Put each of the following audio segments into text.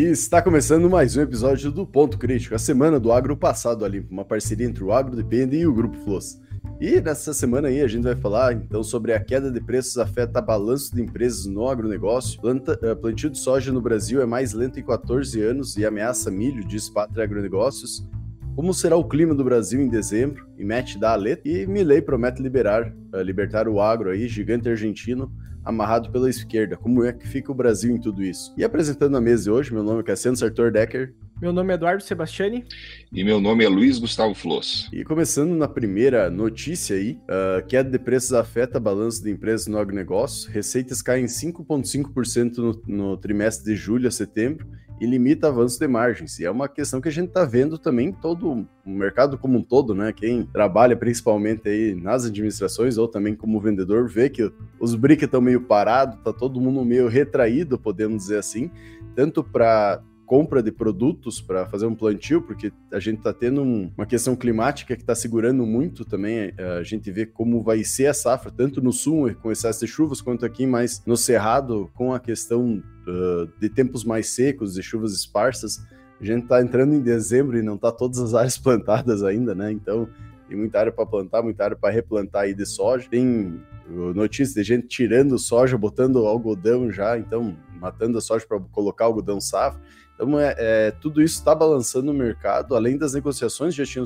E está começando mais um episódio do Ponto Crítico, a semana do agro passado ali, uma parceria entre o Agro Depende e o Grupo Floss. E nessa semana aí a gente vai falar então sobre a queda de preços afeta balanço de empresas no agronegócio. Planta, uh, plantio de soja no Brasil é mais lento em 14 anos e ameaça milho, diz Pátria Agronegócios. Como será o clima do Brasil em dezembro? E mete da letra. E Milley promete liberar, uh, libertar o agro aí, gigante argentino, amarrado pela esquerda. Como é que fica o Brasil em tudo isso? E apresentando a mesa hoje, meu nome é Cassiano Sartor Decker. Meu nome é Eduardo Sebastiani. E meu nome é Luiz Gustavo Floss. E começando na primeira notícia aí, uh, queda de preços afeta balanço de empresas no agronegócio. Receitas caem 5,5% no, no trimestre de julho a setembro e limita avanço de margens. E é uma questão que a gente está vendo também todo o mercado como um todo, né? Quem trabalha principalmente aí nas administrações ou também como vendedor vê que os BRIC estão meio parados, tá todo mundo meio retraído, podemos dizer assim, tanto para compra de produtos para fazer um plantio, porque a gente está tendo um, uma questão climática que está segurando muito também. Eh, a gente vê como vai ser a safra, tanto no sul com excesso de chuvas, quanto aqui mais no cerrado com a questão uh, de tempos mais secos, de chuvas esparsas. A gente está entrando em dezembro e não está todas as áreas plantadas ainda, né? Então tem muita área para plantar, muita área para replantar aí de soja. Tem notícias de gente tirando soja, botando algodão já, então matando a soja para colocar algodão safra. Então, é, é tudo isso está balançando o mercado, além das negociações que já tinham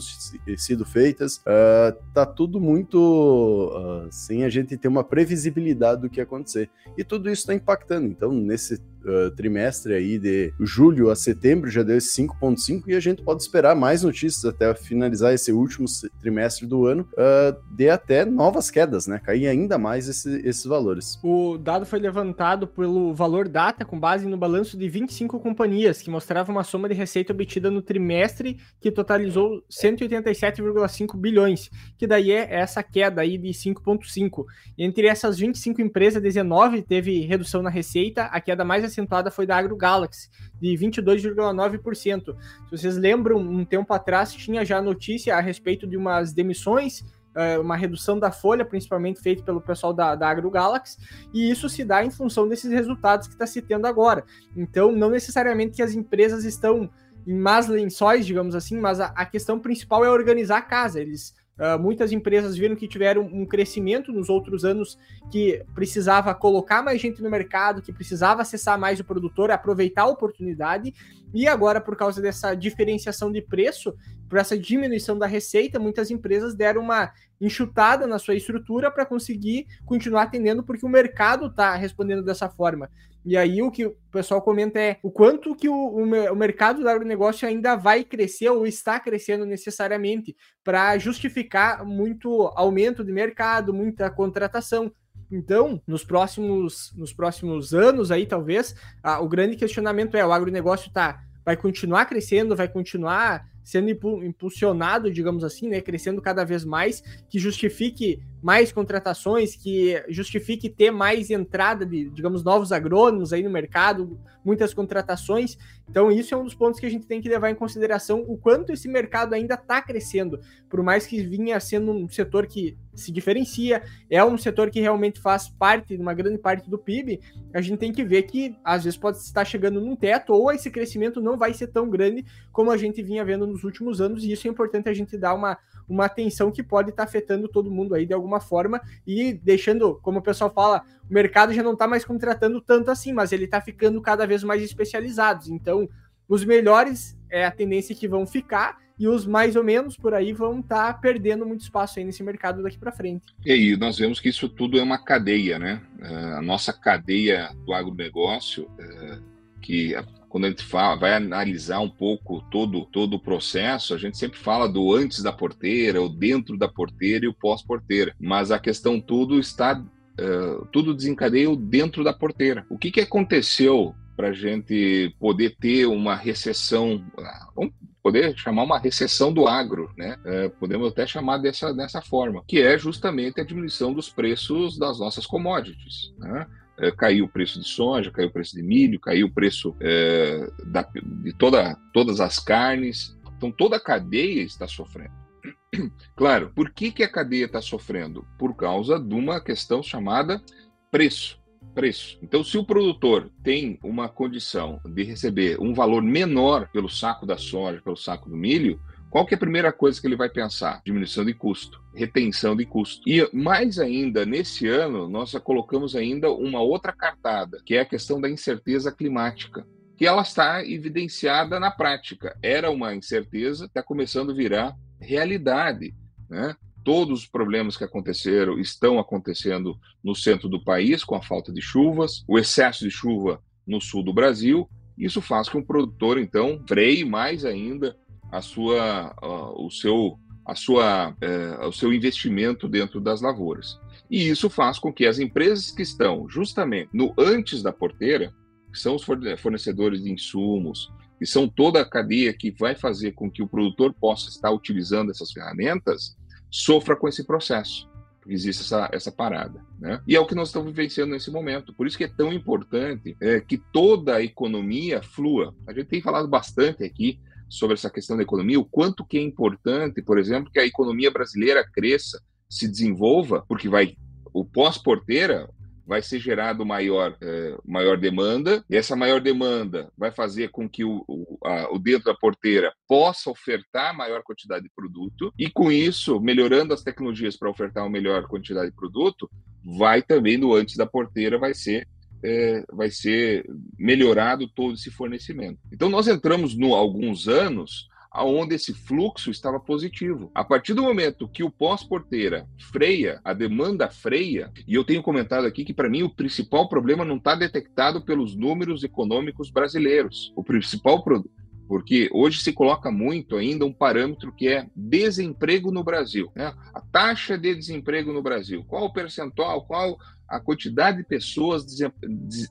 sido feitas, uh, tá tudo muito uh, sem a gente ter uma previsibilidade do que acontecer. E tudo isso está impactando. Então, nesse uh, trimestre aí de julho a setembro já deu esse 5,5 e a gente pode esperar mais notícias até finalizar esse último trimestre do ano, uh, de até novas quedas, né? Cair ainda mais esse, esses valores. O dado foi levantado pelo Valor Data com base no balanço de 25 companhias, que mostrava uma soma de receita obtida no trimestre que totalizou 187,5 bilhões, que daí é essa queda aí de 5,5. Entre essas 25 empresas, 19 teve redução na receita, a queda mais acentuada foi da Agro Galaxy, de 22,9%. Se vocês lembram, um tempo atrás tinha já notícia a respeito de umas demissões, eh, uma redução da folha, principalmente feita pelo pessoal da, da Agro Galaxy, e isso se dá em função desses resultados que está se tendo agora. Então, não necessariamente que as empresas estão em más lençóis, digamos assim, mas a, a questão principal é organizar a casa. Eles Uh, muitas empresas viram que tiveram um crescimento nos outros anos que precisava colocar mais gente no mercado, que precisava acessar mais o produtor, aproveitar a oportunidade, e agora, por causa dessa diferenciação de preço, por essa diminuição da receita, muitas empresas deram uma enxutada na sua estrutura para conseguir continuar atendendo, porque o mercado está respondendo dessa forma. E aí o que o pessoal comenta é o quanto que o, o, o mercado do agronegócio ainda vai crescer ou está crescendo necessariamente para justificar muito aumento de mercado, muita contratação. Então, nos próximos, nos próximos anos aí, talvez, a, o grande questionamento é o agronegócio tá, vai continuar crescendo, vai continuar sendo impulsionado, digamos assim, né, crescendo cada vez mais, que justifique mais contratações, que justifique ter mais entrada de, digamos, novos agrônomos aí no mercado, muitas contratações. Então, isso é um dos pontos que a gente tem que levar em consideração o quanto esse mercado ainda está crescendo, por mais que vinha sendo um setor que se diferencia, é um setor que realmente faz parte, uma grande parte do PIB, a gente tem que ver que às vezes pode estar chegando num teto ou esse crescimento não vai ser tão grande como a gente vinha vendo nos últimos anos, e isso é importante a gente dar uma, uma atenção que pode estar afetando todo mundo aí de alguma forma e deixando, como o pessoal fala, o mercado já não está mais contratando tanto assim, mas ele está ficando cada vez mais especializados. Então, os melhores é a tendência que vão ficar e os mais ou menos por aí vão estar tá perdendo muito espaço aí nesse mercado daqui para frente. E aí, nós vemos que isso tudo é uma cadeia, né? É, a nossa cadeia do agronegócio, é, que quando a gente fala, vai analisar um pouco todo, todo o processo, a gente sempre fala do antes da porteira, o dentro da porteira e o pós-porteira. Mas a questão tudo está, uh, tudo desencadeia dentro da porteira. O que, que aconteceu para a gente poder ter uma recessão, vamos poder chamar uma recessão do agro, né? É, podemos até chamar dessa, dessa forma, que é justamente a diminuição dos preços das nossas commodities. Né? É, caiu o preço de soja, caiu o preço de milho, caiu o preço é, da, de toda, todas as carnes. Então toda a cadeia está sofrendo. Claro, por que, que a cadeia está sofrendo? Por causa de uma questão chamada preço. preço. Então, se o produtor tem uma condição de receber um valor menor pelo saco da soja, pelo saco do milho, qual que é a primeira coisa que ele vai pensar? Diminuição de custo, retenção de custo. E mais ainda, nesse ano, nós já colocamos ainda uma outra cartada, que é a questão da incerteza climática que ela está evidenciada na prática. Era uma incerteza, está começando a virar realidade. Né? Todos os problemas que aconteceram estão acontecendo no centro do país, com a falta de chuvas, o excesso de chuva no sul do Brasil. Isso faz com que o produtor, então, freie mais ainda a sua, o seu, a sua, uh, o seu investimento dentro das lavouras. E isso faz com que as empresas que estão justamente no antes da porteira, que são os fornecedores de insumos, que são toda a cadeia que vai fazer com que o produtor possa estar utilizando essas ferramentas, sofra com esse processo, porque existe essa, essa parada. Né? E é o que nós estamos vivenciando nesse momento. Por isso que é tão importante é, que toda a economia flua. A gente tem falado bastante aqui sobre essa questão da economia, o quanto que é importante, por exemplo, que a economia brasileira cresça, se desenvolva, porque vai o pós-porteira vai ser gerado maior, é, maior demanda, e essa maior demanda vai fazer com que o, o, a, o dentro da porteira possa ofertar maior quantidade de produto, e com isso, melhorando as tecnologias para ofertar uma melhor quantidade de produto, vai também no antes da porteira vai ser é, vai ser melhorado todo esse fornecimento. Então nós entramos no alguns anos aonde esse fluxo estava positivo. A partir do momento que o pós-porteira freia, a demanda freia, e eu tenho comentado aqui que para mim o principal problema não está detectado pelos números econômicos brasileiros. O principal problema porque hoje se coloca muito ainda um parâmetro que é desemprego no Brasil. Né? A taxa de desemprego no Brasil. Qual o percentual, qual a quantidade de pessoas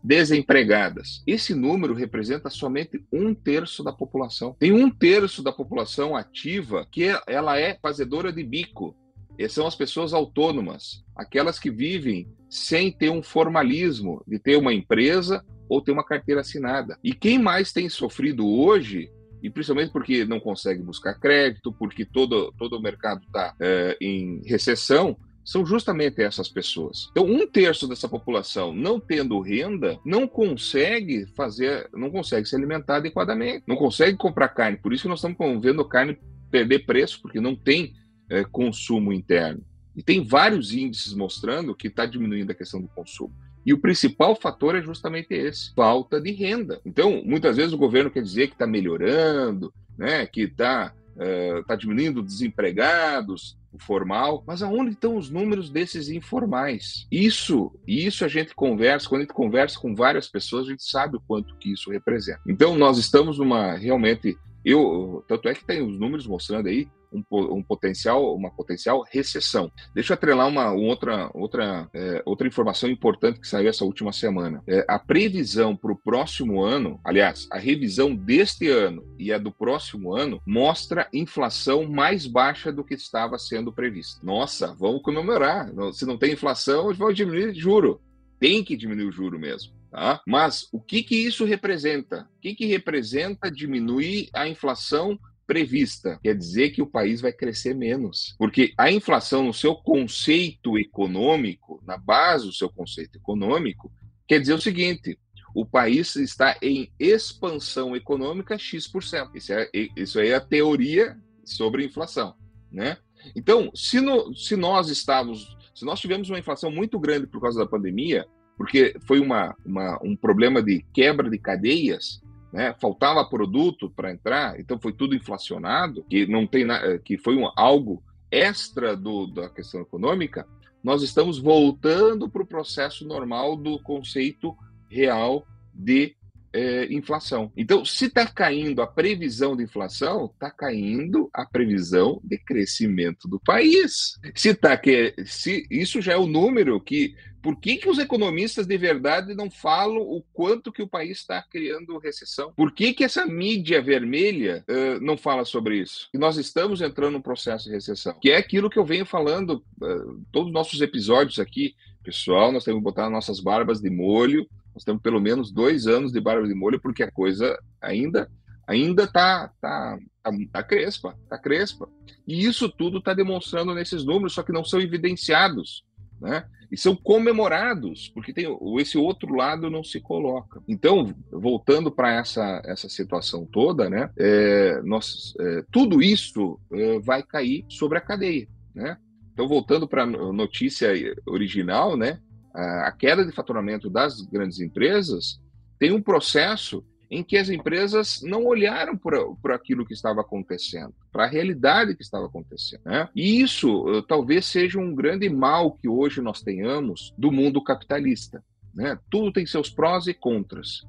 desempregadas. Esse número representa somente um terço da população. Tem um terço da população ativa que ela é fazedora de bico. E são as pessoas autônomas, aquelas que vivem sem ter um formalismo de ter uma empresa ou ter uma carteira assinada. E quem mais tem sofrido hoje e principalmente porque não consegue buscar crédito, porque todo, todo o mercado está é, em recessão, são justamente essas pessoas. Então, um terço dessa população não tendo renda não consegue fazer, não consegue se alimentar adequadamente, não consegue comprar carne. Por isso que nós estamos vendo carne perder preço, porque não tem é, consumo interno. E tem vários índices mostrando que está diminuindo a questão do consumo. E o principal fator é justamente esse: falta de renda. Então, muitas vezes o governo quer dizer que está melhorando, né, que está uh, tá diminuindo desempregados, o formal, mas aonde estão os números desses informais? Isso, isso a gente conversa, quando a gente conversa com várias pessoas, a gente sabe o quanto que isso representa. Então, nós estamos numa realmente eu, tanto é que tem os números mostrando aí um, um, potencial, uma potencial recessão. Deixa eu atrelar uma outra, outra, é, outra informação importante que saiu essa última semana. É, a previsão para o próximo ano, aliás, a revisão deste ano e a do próximo ano mostra inflação mais baixa do que estava sendo prevista. Nossa, vamos comemorar. Se não tem inflação, vamos diminuir juro. Tem que diminuir o juro mesmo. Tá? Mas o que, que isso representa? O que, que representa diminuir a inflação prevista. Quer dizer que o país vai crescer menos. Porque a inflação, no seu conceito econômico, na base do seu conceito econômico, quer dizer o seguinte: o país está em expansão econômica X%. Isso, é, isso aí é a teoria sobre inflação. Né? Então, se, no, se nós estávamos, se nós tivemos uma inflação muito grande por causa da pandemia, porque foi uma, uma, um problema de quebra de cadeias, né? faltava produto para entrar, então foi tudo inflacionado, que não tem na, que foi um, algo extra do, da questão econômica, nós estamos voltando para o processo normal do conceito real de é, inflação. Então, se está caindo a previsão de inflação, está caindo a previsão de crescimento do país. Se está que se isso já é o número que por que, que os economistas de verdade não falam o quanto que o país está criando recessão? Por que, que essa mídia vermelha uh, não fala sobre isso? E nós estamos entrando num processo de recessão, que é aquilo que eu venho falando uh, todos os nossos episódios aqui. Pessoal, nós temos que botar nossas barbas de molho, nós temos pelo menos dois anos de barba de molho, porque a coisa ainda ainda tá, tá, tá, tá crespa, tá crespa. E isso tudo está demonstrando nesses números, só que não são evidenciados né? E são comemorados, porque tem esse outro lado não se coloca. Então, voltando para essa, essa situação toda, né? É, nós, é, tudo isso é, vai cair sobre a cadeia, né? Então, voltando para a notícia original, né? A, queda de faturamento das grandes empresas tem um processo em que as empresas não olharam para aquilo que estava acontecendo, para a realidade que estava acontecendo. Né? E isso uh, talvez seja um grande mal que hoje nós tenhamos do mundo capitalista. Né? Tudo tem seus prós e contras.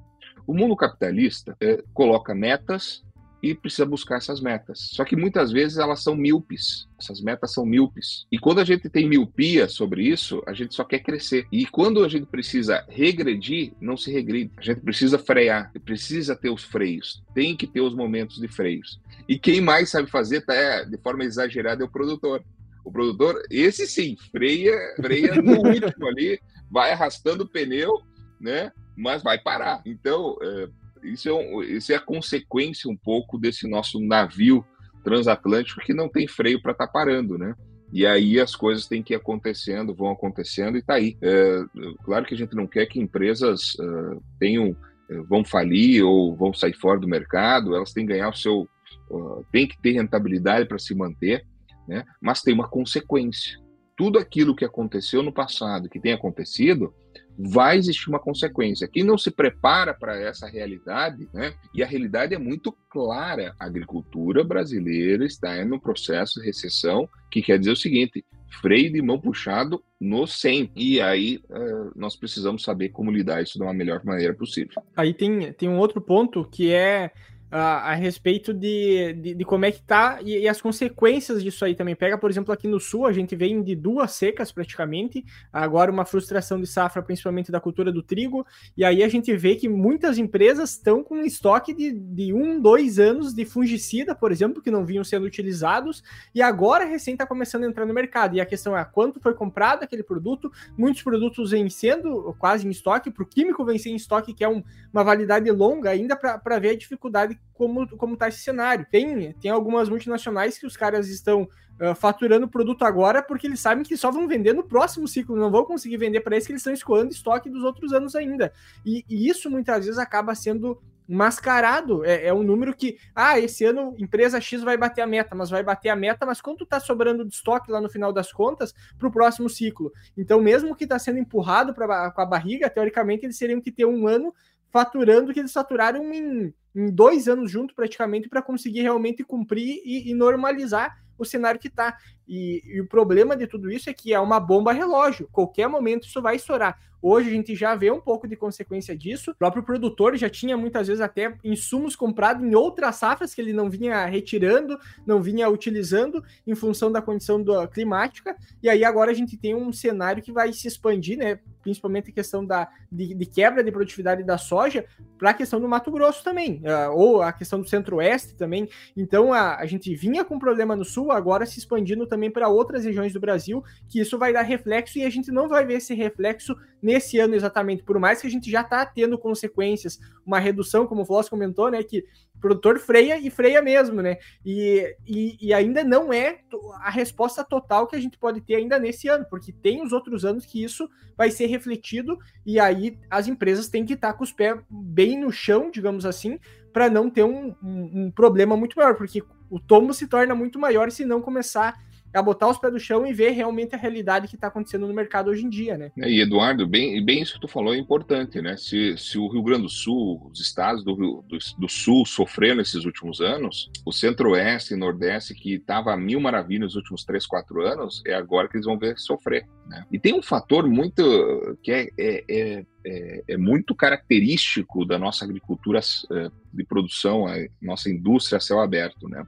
O mundo capitalista é, coloca metas e precisa buscar essas metas. Só que muitas vezes elas são míopes. Essas metas são míopes. E quando a gente tem miopia sobre isso, a gente só quer crescer. E quando a gente precisa regredir, não se regride. A gente precisa frear, precisa ter os freios. Tem que ter os momentos de freios. E quem mais sabe fazer tá, é, de forma exagerada é o produtor. O produtor, esse sim, freia, freia no último ali, vai arrastando o pneu, né? Mas vai parar. Então, é, isso é, um, isso é a consequência um pouco desse nosso navio transatlântico que não tem freio para estar tá parando, né? E aí as coisas têm que ir acontecendo, vão acontecendo e está aí. É, claro que a gente não quer que empresas uh, tenham, uh, vão falir ou vão sair fora do mercado, elas têm que ganhar o seu, uh, tem que ter rentabilidade para se manter, né? Mas tem uma consequência. Tudo aquilo que aconteceu no passado, que tem acontecido, vai existir uma consequência. Quem não se prepara para essa realidade, né? E a realidade é muito clara: a agricultura brasileira está em um processo de recessão, que quer dizer o seguinte: freio de mão puxado no 100. E aí uh, nós precisamos saber como lidar isso de uma melhor maneira possível. Aí tem, tem um outro ponto que é a, a respeito de, de, de, como é que tá e, e, as consequências disso aí também. Pega, por exemplo, aqui no sul, a gente vem de duas secas praticamente, agora uma frustração de safra, principalmente da cultura do trigo, e aí a gente vê que muitas empresas estão com estoque de, de um, dois anos de fungicida, por exemplo, que não vinham sendo utilizados, e agora recém está começando a entrar no mercado. E a questão é quanto foi comprado aquele produto, muitos produtos vêm sendo quase em estoque, para o químico vem em estoque, que é um, uma validade longa ainda para ver a dificuldade como, como tá esse cenário. Tem, tem algumas multinacionais que os caras estão uh, faturando produto agora porque eles sabem que só vão vender no próximo ciclo, não vão conseguir vender para eles que eles estão escoando estoque dos outros anos ainda. E, e isso muitas vezes acaba sendo mascarado. É, é, um número que, ah, esse ano empresa X vai bater a meta, mas vai bater a meta, mas quanto está sobrando de estoque lá no final das contas para o próximo ciclo? Então, mesmo que está sendo empurrado pra, com a barriga, teoricamente eles teriam que ter um ano faturando que eles faturaram em, em dois anos junto praticamente para conseguir realmente cumprir e, e normalizar o cenário que está. E, e, o problema de tudo isso é que é uma bomba relógio. Qualquer momento isso vai estourar. Hoje a gente já vê um pouco de consequência disso. O próprio produtor já tinha muitas vezes até insumos comprados em outras safras que ele não vinha retirando, não vinha utilizando em função da condição do, climática. E aí agora a gente tem um cenário que vai se expandir, né? Principalmente a questão da, de, de quebra de produtividade da soja para a questão do Mato Grosso também, uh, ou a questão do Centro-Oeste também. Então a, a gente vinha com problema no Sul, agora se expandindo também para outras regiões do Brasil, que isso vai dar reflexo e a gente não vai ver esse reflexo nesse ano exatamente, por mais que a gente já está tendo consequências, uma redução, como o Floss comentou, né, que o produtor freia e freia mesmo, né, e, e, e, ainda não é a resposta total que a gente pode ter ainda nesse ano, porque tem os outros anos que isso vai ser refletido e aí as empresas têm que estar tá com os pés bem no chão, digamos assim, para não ter um, um, um problema muito maior, porque o tombo se torna muito maior se não começar a botar os pés do chão e ver realmente a realidade que está acontecendo no mercado hoje em dia, né? É, e Eduardo, bem, bem isso que tu falou é importante, né? Se, se o Rio Grande do Sul, os estados do, Rio, do, do Sul sofreram nesses últimos anos, o Centro-Oeste e Nordeste, que estava a mil maravilhas nos últimos três, quatro anos, é agora que eles vão ver sofrer, né? E tem um fator muito que é, é, é é, é, muito característico da nossa agricultura é, de produção, a nossa indústria a céu aberto, né?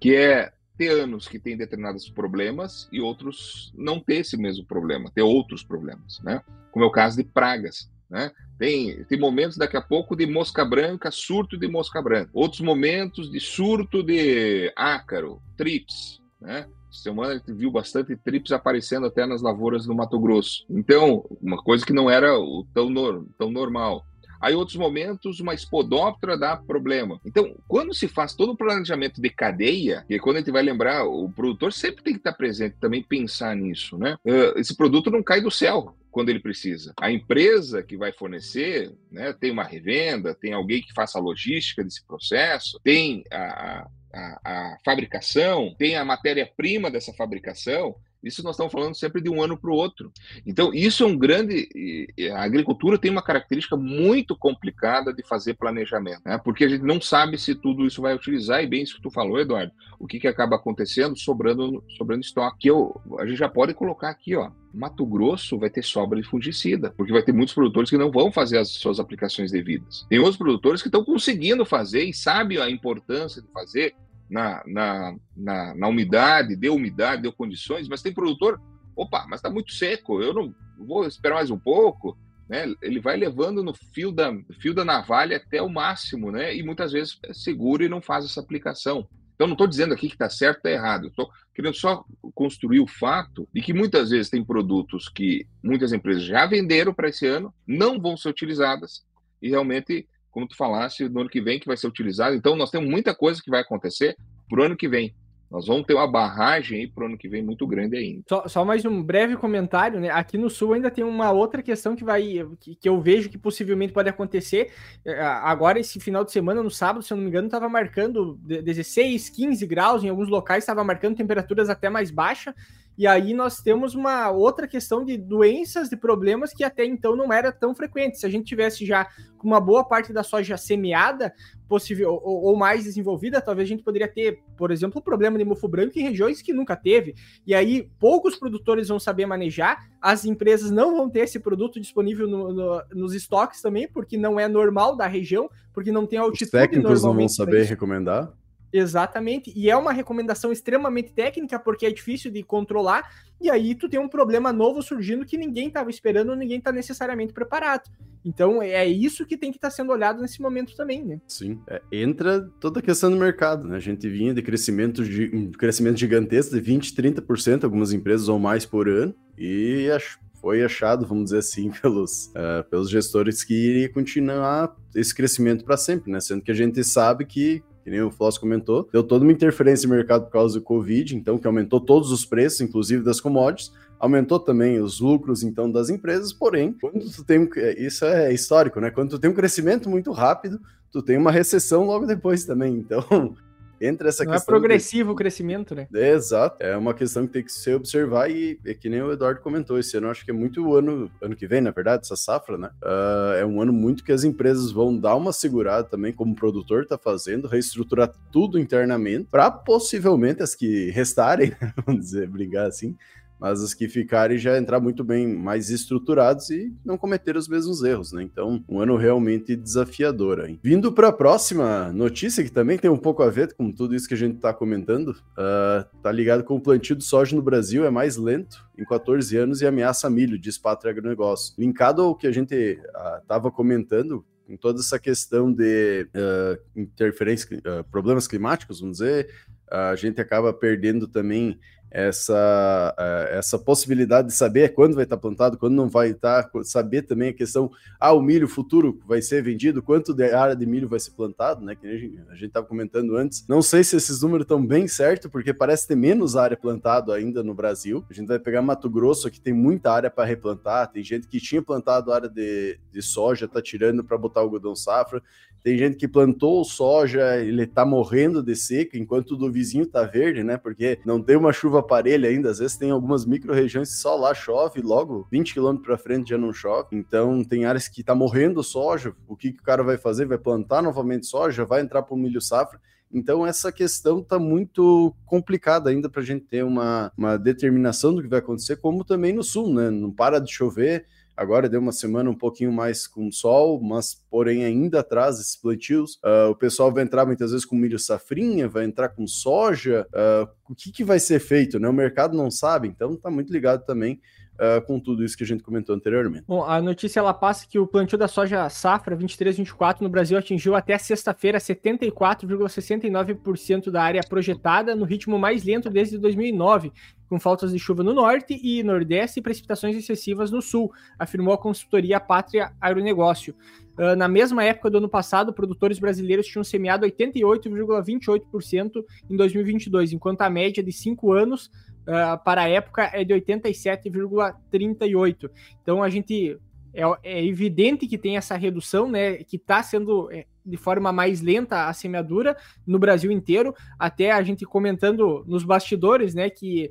Que é ter anos que tem determinados problemas e outros não ter esse mesmo problema, ter outros problemas, né? Como é o caso de pragas, né? Tem, tem momentos daqui a pouco de mosca branca, surto de mosca branca, outros momentos de surto de ácaro, trips, né? semana a gente viu bastante trips aparecendo até nas lavouras do Mato Grosso. Então, uma coisa que não era tão, tão normal. Aí, em outros momentos, uma espodóptera dá problema. Então, quando se faz todo o planejamento de cadeia, e quando a gente vai lembrar, o produtor sempre tem que estar presente, também pensar nisso, né? Uh, esse produto não cai do céu quando ele precisa. A empresa que vai fornecer né, tem uma revenda, tem alguém que faça a logística desse processo, tem a, a, a fabricação, tem a matéria-prima dessa fabricação. Isso nós estamos falando sempre de um ano para o outro. Então, isso é um grande. A agricultura tem uma característica muito complicada de fazer planejamento, né? porque a gente não sabe se tudo isso vai utilizar, e bem isso que tu falou, Eduardo, o que, que acaba acontecendo sobrando, sobrando estoque. Que eu, a gente já pode colocar aqui, ó. Mato Grosso vai ter sobra de fungicida, porque vai ter muitos produtores que não vão fazer as suas aplicações devidas. Tem outros produtores que estão conseguindo fazer e sabem a importância de fazer, na, na, na, na umidade, deu umidade, deu condições, mas tem produtor, opa, mas está muito seco, eu não vou esperar mais um pouco, né? Ele vai levando no fio da, fio da navalha até o máximo, né? E muitas vezes é seguro e não faz essa aplicação. Então, não estou dizendo aqui que está certo ou está errado. Estou querendo só construir o fato de que muitas vezes tem produtos que muitas empresas já venderam para esse ano, não vão ser utilizadas e realmente como tu falaste, no ano que vem que vai ser utilizado. Então, nós temos muita coisa que vai acontecer para o ano que vem. Nós vamos ter uma barragem aí para o ano que vem muito grande ainda. Só, só, mais um breve comentário, né? Aqui no sul ainda tem uma outra questão que vai que, que, eu vejo que possivelmente pode acontecer. É, agora, esse final de semana, no sábado, se eu não me engano, estava marcando 16, 15 graus, em alguns locais estava marcando temperaturas até mais baixas. E aí nós temos uma outra questão de doenças, de problemas que até então não era tão frequente. Se a gente tivesse já com uma boa parte da soja semeada, possível ou, ou, mais desenvolvida, talvez a gente poderia ter, por exemplo, o problema de mofo branco em regiões que nunca teve. E aí poucos produtores vão saber manejar, as empresas não vão ter esse produto disponível no, no, nos estoques também, porque não é normal da região, porque não tem altitude. Os técnicos não vão saber recomendar. Exatamente. E é uma recomendação extremamente técnica, porque é difícil de controlar. E aí tu tem um problema novo surgindo que ninguém estava esperando, ninguém está necessariamente preparado. Então é isso que tem que estar tá sendo olhado nesse momento também, né? Sim. É, entra toda a questão do mercado, né? A gente vinha de crescimento, de, um crescimento gigantesco de 20, 30%, algumas empresas ou mais por ano. E acho foi achado, vamos dizer assim, pelos, uh, pelos gestores que iria continuar esse crescimento para sempre, né? Sendo que a gente sabe que que nem o Floss comentou, deu toda uma interferência no mercado por causa do Covid, então que aumentou todos os preços, inclusive das commodities, aumentou também os lucros então das empresas, porém, quando tu tem isso é histórico, né? Quando tu tem um crescimento muito rápido, tu tem uma recessão logo depois também. Então, entre essa Não é questão. é progressivo de... o crescimento, né? É, exato. É uma questão que tem que se observar e é que nem o Eduardo comentou. Esse ano, acho que é muito o ano, ano que vem, na verdade, essa safra, né? Uh, é um ano muito que as empresas vão dar uma segurada também, como o produtor está fazendo, reestruturar tudo internamente, para possivelmente as que restarem, vamos dizer, brigar assim, mas os que ficarem já entrar muito bem mais estruturados e não cometer os mesmos erros, né? Então, um ano realmente desafiador. Hein? Vindo para a próxima notícia, que também tem um pouco a ver com tudo isso que a gente está comentando, uh, tá ligado com o plantio de soja no Brasil é mais lento em 14 anos e ameaça milho, diz Pátria Agronegócio. Linkado ao que a gente estava uh, comentando, com toda essa questão de uh, interferência, problemas climáticos, vamos dizer, a gente acaba perdendo também essa, uh, essa possibilidade de saber quando vai estar plantado, quando não vai estar, saber também a questão, ah, o milho futuro vai ser vendido, quanto de área de milho vai ser plantado, né, que a gente estava comentando antes. Não sei se esses números estão bem certos, porque parece ter menos área plantada ainda no Brasil. A gente vai pegar Mato Grosso, que tem muita área para replantar, tem gente que tinha plantado área de, de soja, está tirando para botar algodão safra, tem gente que plantou soja, ele está morrendo de seca, enquanto o do vizinho está verde, né, porque não tem uma chuva parelha ainda, às vezes tem algumas micro-regiões que só lá chove, logo 20 km para frente já não chove. Então tem áreas que tá morrendo soja, o que, que o cara vai fazer? Vai plantar novamente soja, vai entrar para o milho safra. Então, essa questão está muito complicada ainda para a gente ter uma, uma determinação do que vai acontecer, como também no sul, né? Não para de chover, Agora deu uma semana um pouquinho mais com sol, mas porém ainda atrás esses plantios. Uh, o pessoal vai entrar muitas vezes com milho safrinha, vai entrar com soja. Uh, o que, que vai ser feito? Né? O mercado não sabe, então está muito ligado também Uh, com tudo isso que a gente comentou anteriormente. Bom, a notícia ela passa que o plantio da soja safra 23-24 no Brasil atingiu até sexta-feira 74,69% da área projetada, no ritmo mais lento desde 2009, com faltas de chuva no norte e nordeste e precipitações excessivas no sul, afirmou a consultoria Pátria Agronegócio. Uh, na mesma época do ano passado, produtores brasileiros tinham semeado 88,28% em 2022, enquanto a média de cinco anos uh, para a época é de 87,38%. Então a gente é, é, evidente que tem essa redução, né? Que está sendo é, de forma mais lenta a semeadura no Brasil inteiro. Até a gente comentando nos bastidores, né? Que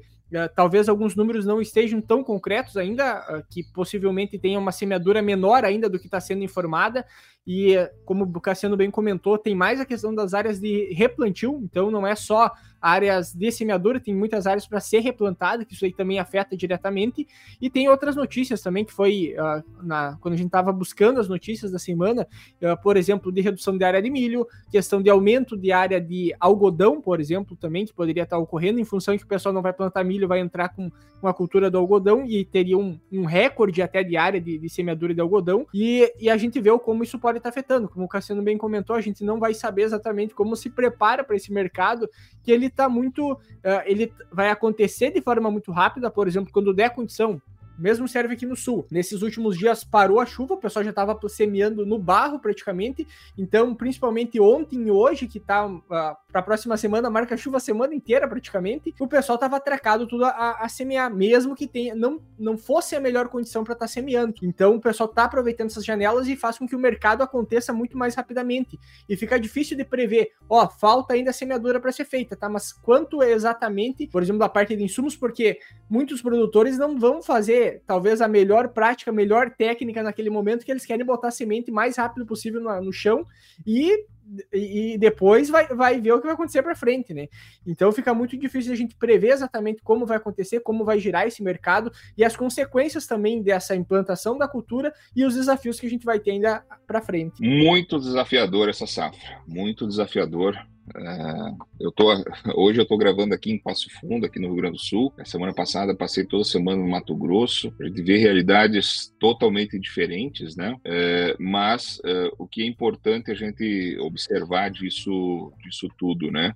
talvez alguns números não estejam tão concretos ainda, uh, que possivelmente tenha uma semeadura menor ainda do que está sendo informada, e como o Cassiano bem comentou, tem mais a questão das áreas de replantio, então não é só áreas de semeadura, tem muitas áreas para ser replantada, que isso aí também afeta diretamente, e tem outras notícias também, que foi uh, na, quando a gente estava buscando as notícias da semana, uh, por exemplo, de redução de área de milho, questão de aumento de área de algodão, por exemplo, também, que poderia estar ocorrendo, em função que o pessoal não vai plantar milho, vai entrar com, com a cultura do algodão, e teria um, um recorde até de área de, de semeadura de algodão, e, e a gente vê como isso pode estar afetando, como o Cassiano bem comentou, a gente não vai saber exatamente como se prepara para esse mercado, que ele está muito. Uh, ele vai acontecer de forma muito rápida, por exemplo, quando der condição mesmo serve aqui no sul. Nesses últimos dias parou a chuva, o pessoal já estava semeando no barro praticamente. Então, principalmente ontem e hoje, que tá uh, ah, para a próxima semana, marca chuva a semana inteira praticamente, o pessoal estava atracado tudo a, a, semear, mesmo que tenha, não, não fosse a melhor condição para estar tá semeando. Então, o pessoal está aproveitando essas janelas e faz com que o mercado aconteça muito mais rapidamente. E fica difícil de prever, ó, falta ainda semeadura para ser feita, tá? Mas quanto exatamente, por exemplo, da parte de insumos, porque muitos produtores não vão fazer talvez a melhor prática, a melhor técnica naquele momento que eles querem botar a semente mais rápido possível no, no chão e, e depois vai, vai ver o que vai acontecer para frente, né? Então fica muito difícil a gente prever exatamente como vai acontecer, como vai girar esse mercado e as consequências também dessa implantação da cultura e os desafios que a gente vai ter ainda para frente. Muito desafiador essa safra, muito desafiador é, eu tô, hoje eu estou gravando aqui em Passo Fundo, aqui no Rio Grande do Sul. A semana passada passei toda semana no Mato Grosso. A gente vê realidades totalmente diferentes, né? É, mas é, o que é importante a gente observar disso, disso tudo, né?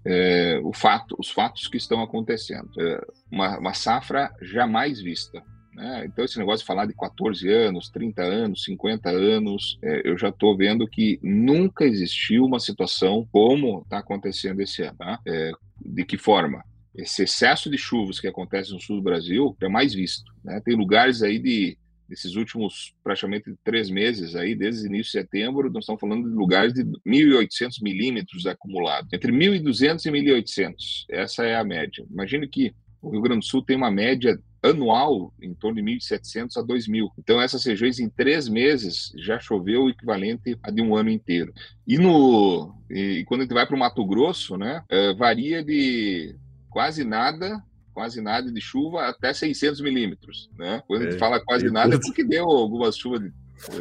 O fato, os fatos que estão acontecendo. Uma, uma safra jamais vista. Né? Então, esse negócio de falar de 14 anos, 30 anos, 50 anos, é, eu já estou vendo que nunca existiu uma situação como está acontecendo esse ano. Tá? É, de que forma? Esse excesso de chuvas que acontece no sul do Brasil é mais visto. Né? Tem lugares aí de desses últimos praticamente três meses aí, desde o início de setembro, nós estamos falando de lugares de 1.800 milímetros acumulados, entre 1.200 e 1.800, essa é a média. Imagine que o Rio Grande do Sul tem uma média anual em torno de 1.700 a 2.000. Então, essas regiões, em três meses, já choveu o equivalente a de um ano inteiro. E, no, e quando a gente vai para o Mato Grosso, né, é, varia de quase nada quase nada de chuva até 600 milímetros, né? Quando é, a gente é, fala quase nada é porque deu algumas chuvas de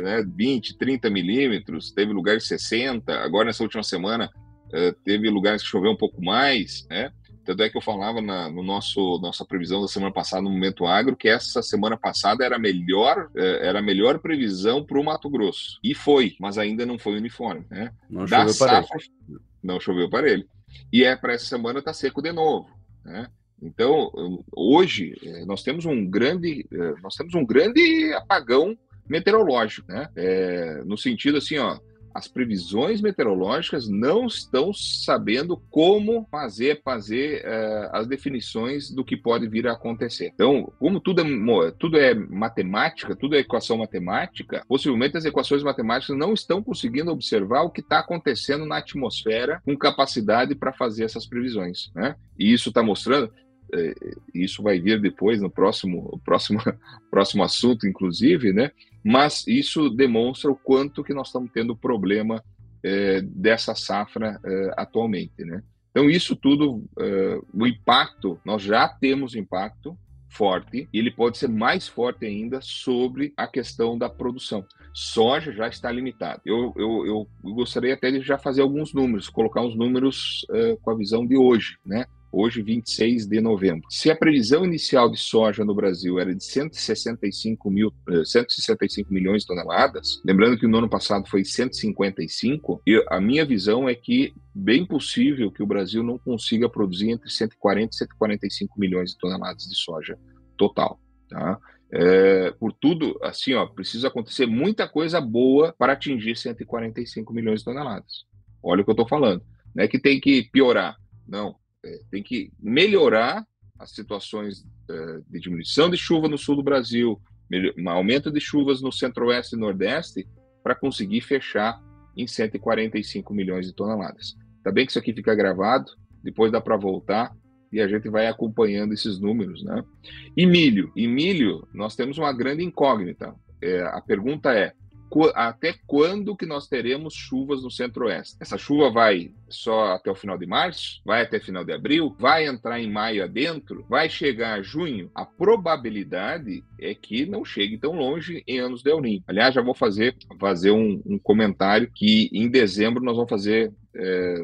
né, 20, 30 milímetros, teve lugares de 60, agora nessa última semana uh, teve lugares que choveu um pouco mais, né? Tanto é que eu falava na no nosso nossa previsão da semana passada no Momento Agro que essa semana passada era a melhor, é, era a melhor previsão para o Mato Grosso. E foi, mas ainda não foi uniforme. Né? Não da choveu safra, para ele. Não choveu para ele. E é para essa semana tá seco de novo. Né? Então, hoje é, nós temos um grande, é, nós temos um grande apagão meteorológico, né? É, no sentido assim, ó, as previsões meteorológicas não estão sabendo como fazer fazer uh, as definições do que pode vir a acontecer. Então, como tudo é, tudo é matemática, tudo é equação matemática, possivelmente as equações matemáticas não estão conseguindo observar o que está acontecendo na atmosfera com capacidade para fazer essas previsões. Né? E isso está mostrando, eh, isso vai vir depois no próximo, próximo, próximo assunto, inclusive, né? Mas isso demonstra o quanto que nós estamos tendo problema é, dessa safra é, atualmente, né? Então isso tudo, é, o impacto, nós já temos impacto forte e ele pode ser mais forte ainda sobre a questão da produção. Soja já está limitado. Eu, eu, eu gostaria até de já fazer alguns números, colocar uns números com a visão de hoje, né? Hoje 26 de novembro. Se a previsão inicial de soja no Brasil era de 165, mil, 165 eh, milhões de toneladas, lembrando que no ano passado foi 155, eu, a minha visão é que bem possível que o Brasil não consiga produzir entre 140 e 145 milhões de toneladas de soja total. Tá? É, por tudo, assim, ó, precisa acontecer muita coisa boa para atingir 145 milhões de toneladas. Olha o que eu estou falando. Não é que tem que piorar, não. É, tem que melhorar as situações é, de diminuição de chuva no sul do Brasil, um aumento de chuvas no centro-oeste e nordeste, para conseguir fechar em 145 milhões de toneladas. Tá bem que isso aqui fica gravado, depois dá para voltar e a gente vai acompanhando esses números, né? E milho, e milho, nós temos uma grande incógnita. É, a pergunta é até quando que nós teremos chuvas no centro-oeste? Essa chuva vai só até o final de março? Vai até final de abril? Vai entrar em maio adentro? Vai chegar a junho? A probabilidade é que não chegue tão longe em anos de El Niño. Aliás, já vou fazer, fazer um, um comentário que em dezembro nós vamos fazer é,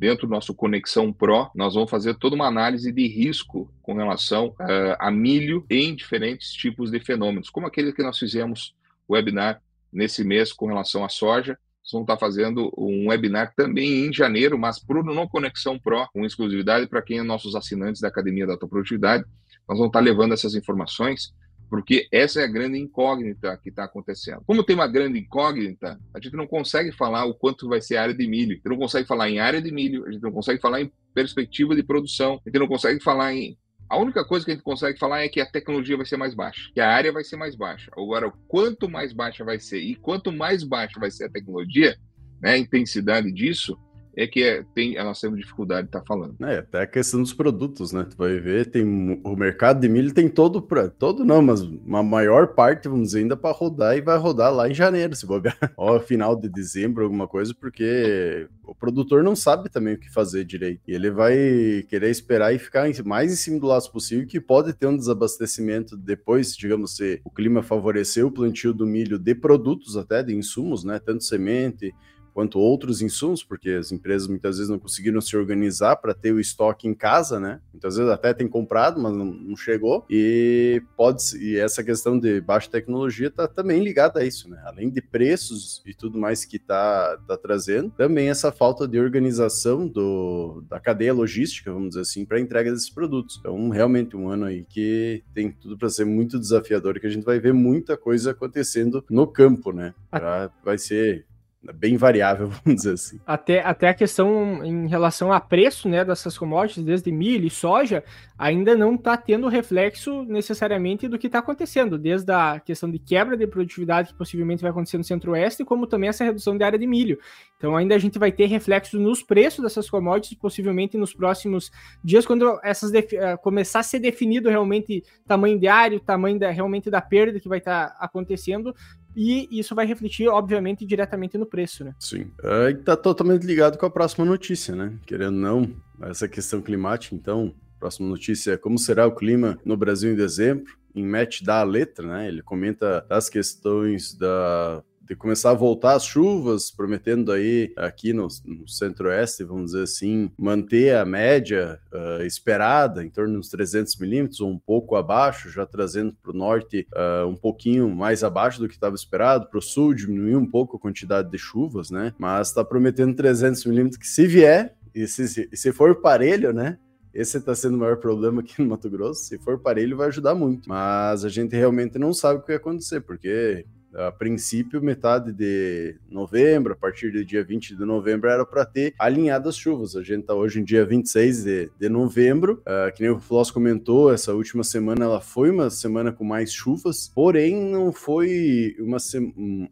dentro do nosso Conexão Pro, nós vamos fazer toda uma análise de risco com relação uh, a milho em diferentes tipos de fenômenos, como aquele que nós fizemos webinar nesse mês com relação à soja. Nós vamos estar fazendo um webinar também em janeiro, mas para o No Conexão Pro, com exclusividade para quem é nossos assinantes da Academia da Autoprodutividade. Nós vamos estar levando essas informações, porque essa é a grande incógnita que está acontecendo. Como tem uma grande incógnita, a gente não consegue falar o quanto vai ser a área de milho. A gente não consegue falar em área de milho, a gente não consegue falar em perspectiva de produção, a gente não consegue falar em a única coisa que a gente consegue falar é que a tecnologia vai ser mais baixa, que a área vai ser mais baixa. Agora, quanto mais baixa vai ser e quanto mais baixa vai ser a tecnologia, né, a intensidade disso, é que é, tem, nós temos dificuldade de estar tá falando. É, até a questão dos produtos, né? Tu vai ver, tem o mercado de milho tem todo, todo não, mas uma maior parte, vamos dizer, ainda para rodar e vai rodar lá em janeiro, se bobear, ou final de dezembro, alguma coisa, porque o produtor não sabe também o que fazer direito. E ele vai querer esperar e ficar mais em cima do laço possível, que pode ter um desabastecimento depois, digamos, se o clima favorecer o plantio do milho de produtos até, de insumos, né? Tanto semente, quanto outros insumos, porque as empresas muitas vezes não conseguiram se organizar para ter o estoque em casa, né? Muitas vezes até tem comprado, mas não, não chegou. E pode e essa questão de baixa tecnologia está também ligada a isso, né? Além de preços e tudo mais que está tá trazendo, também essa falta de organização do, da cadeia logística, vamos dizer assim, para entrega desses produtos. Então, realmente um ano aí que tem tudo para ser muito desafiador, que a gente vai ver muita coisa acontecendo no campo, né? Pra, vai ser bem variável, vamos dizer assim. Até, até a questão em relação a preço né, dessas commodities, desde milho e soja, ainda não está tendo reflexo necessariamente do que está acontecendo, desde a questão de quebra de produtividade que possivelmente vai acontecer no centro-oeste, como também essa redução de área de milho. Então ainda a gente vai ter reflexos nos preços dessas commodities, possivelmente nos próximos dias, quando essas uh, começar a ser definido realmente tamanho diário, tamanho da, realmente da perda que vai estar tá acontecendo, e isso vai refletir, obviamente, diretamente no preço, né? Sim. É, tá totalmente ligado com a próxima notícia, né? Querendo ou não, essa questão climática, então, próxima notícia é como será o clima no Brasil em dezembro. Em match da letra, né? Ele comenta as questões da de começar a voltar as chuvas, prometendo aí aqui no, no centro-oeste, vamos dizer assim, manter a média uh, esperada em torno dos 300 milímetros, ou um pouco abaixo, já trazendo para o norte uh, um pouquinho mais abaixo do que estava esperado, para o sul diminuir um pouco a quantidade de chuvas, né? Mas está prometendo 300 milímetros que se vier, e se, se for parelho, né? Esse está sendo o maior problema aqui no Mato Grosso. Se for parelho, vai ajudar muito. Mas a gente realmente não sabe o que vai acontecer, porque a princípio, metade de novembro, a partir do dia 20 de novembro, era para ter alinhado as chuvas. A gente está hoje em dia 26 de, de novembro. Uh, que nem o Floss comentou, essa última semana ela foi uma semana com mais chuvas, porém não foi uma,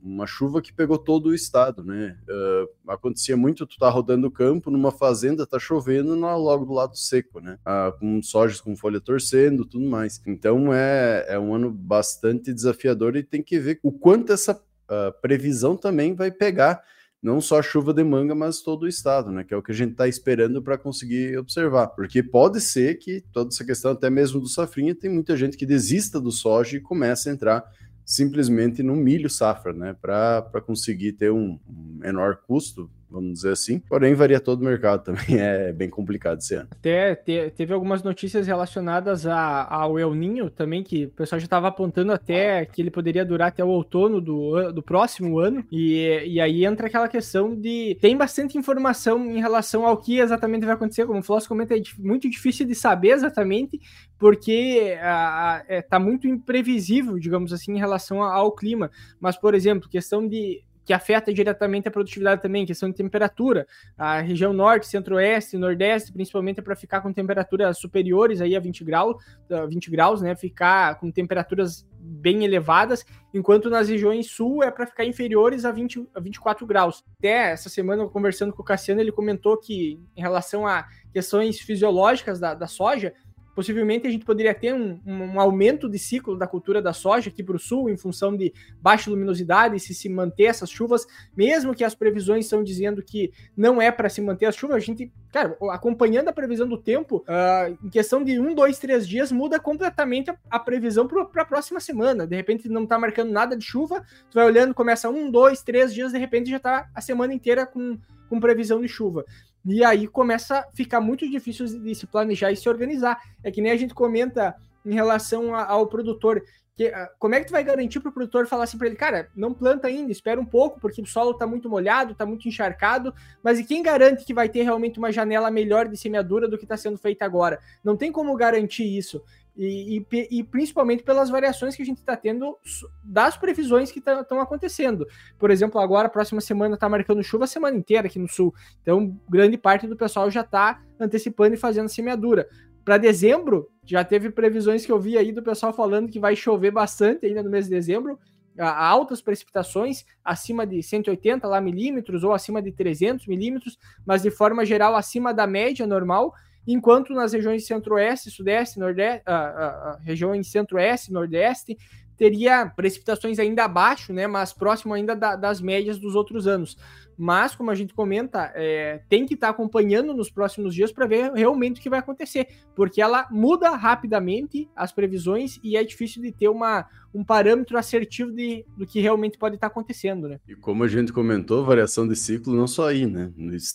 uma chuva que pegou todo o estado, né? Uh, acontecia muito, tu tá rodando o campo, numa fazenda, tá chovendo na, logo do lado seco, né? Uh, com sojas com folha torcendo, tudo mais. Então é, é um ano bastante desafiador e tem que ver o quanto essa uh, previsão também vai pegar não só a chuva de manga, mas todo o estado, né? Que é o que a gente está esperando para conseguir observar. Porque pode ser que toda essa questão, até mesmo do safrinha, tem muita gente que desista do soja e começa a entrar simplesmente no milho safra, né? Para conseguir ter um, um menor custo vamos dizer assim. Porém, varia todo o mercado também, é bem complicado esse ano. Até te, teve algumas notícias relacionadas a, ao El Ninho também, que o pessoal já estava apontando até que ele poderia durar até o outono do, do próximo ano. E, e aí entra aquela questão de. Tem bastante informação em relação ao que exatamente vai acontecer. Como o Flávio comenta, é muito difícil de saber exatamente, porque a, a, é, tá muito imprevisível, digamos assim, em relação ao clima. Mas, por exemplo, questão de que afeta diretamente a produtividade também, questão de temperatura. A região norte, centro-oeste, nordeste, principalmente é para ficar com temperaturas superiores aí a 20 graus, 20 graus, né? Ficar com temperaturas bem elevadas, enquanto nas regiões sul é para ficar inferiores a, 20, a 24 graus. Até essa semana, conversando com o Cassiano, ele comentou que em relação a questões fisiológicas da, da soja, possivelmente a gente poderia ter um, um aumento de ciclo da cultura da soja aqui para o sul, em função de baixa luminosidade, se se manter essas chuvas, mesmo que as previsões estão dizendo que não é para se manter as chuvas, a gente, cara, acompanhando a previsão do tempo, uh, em questão de um, dois, três dias, muda completamente a, a previsão para a próxima semana. De repente não está marcando nada de chuva, tu vai olhando, começa um, dois, três dias, de repente já está a semana inteira com, com previsão de chuva. E aí começa a ficar muito difícil de se planejar e se organizar. É que nem a gente comenta em relação ao produtor. Que, ah, como é que tu vai garantir para o produtor falar assim para ele, cara, não planta ainda, espera um pouco, porque o solo está muito molhado, está muito encharcado, mas e quem garante que vai ter realmente uma janela melhor de semeadura do que está sendo feita agora? Não tem como garantir isso. E, e, e, principalmente pelas variações que a gente está tendo das previsões que estão tá, acontecendo. Por exemplo, agora, próxima semana, está marcando chuva a semana inteira aqui no sul. Então, grande parte do pessoal já está antecipando e fazendo semeadura. Para dezembro, já teve previsões que eu vi aí do pessoal falando que vai chover bastante ainda no mês de dezembro. Altas precipitações, acima de 180 lá, milímetros ou acima de 300 milímetros, mas de forma geral acima da média normal enquanto nas regiões centro-oeste, sudeste, nordeste, a, a regiões centro-oeste, nordeste, teria precipitações ainda abaixo, né, mas próximo ainda da, das médias dos outros anos. Mas, como a gente comenta, é, tem que estar tá acompanhando nos próximos dias para ver realmente o que vai acontecer, porque ela muda rapidamente as previsões e é difícil de ter uma, um parâmetro assertivo de, do que realmente pode estar tá acontecendo, né? E como a gente comentou, variação de ciclo não só aí, né?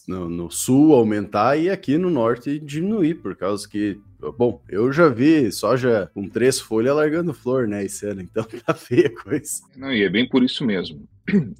No, no sul aumentar e aqui no norte diminuir, por causa que Bom, eu já vi soja com três folhas largando flor, né, esse ano, então tá feia a coisa. Não, e é bem por isso mesmo.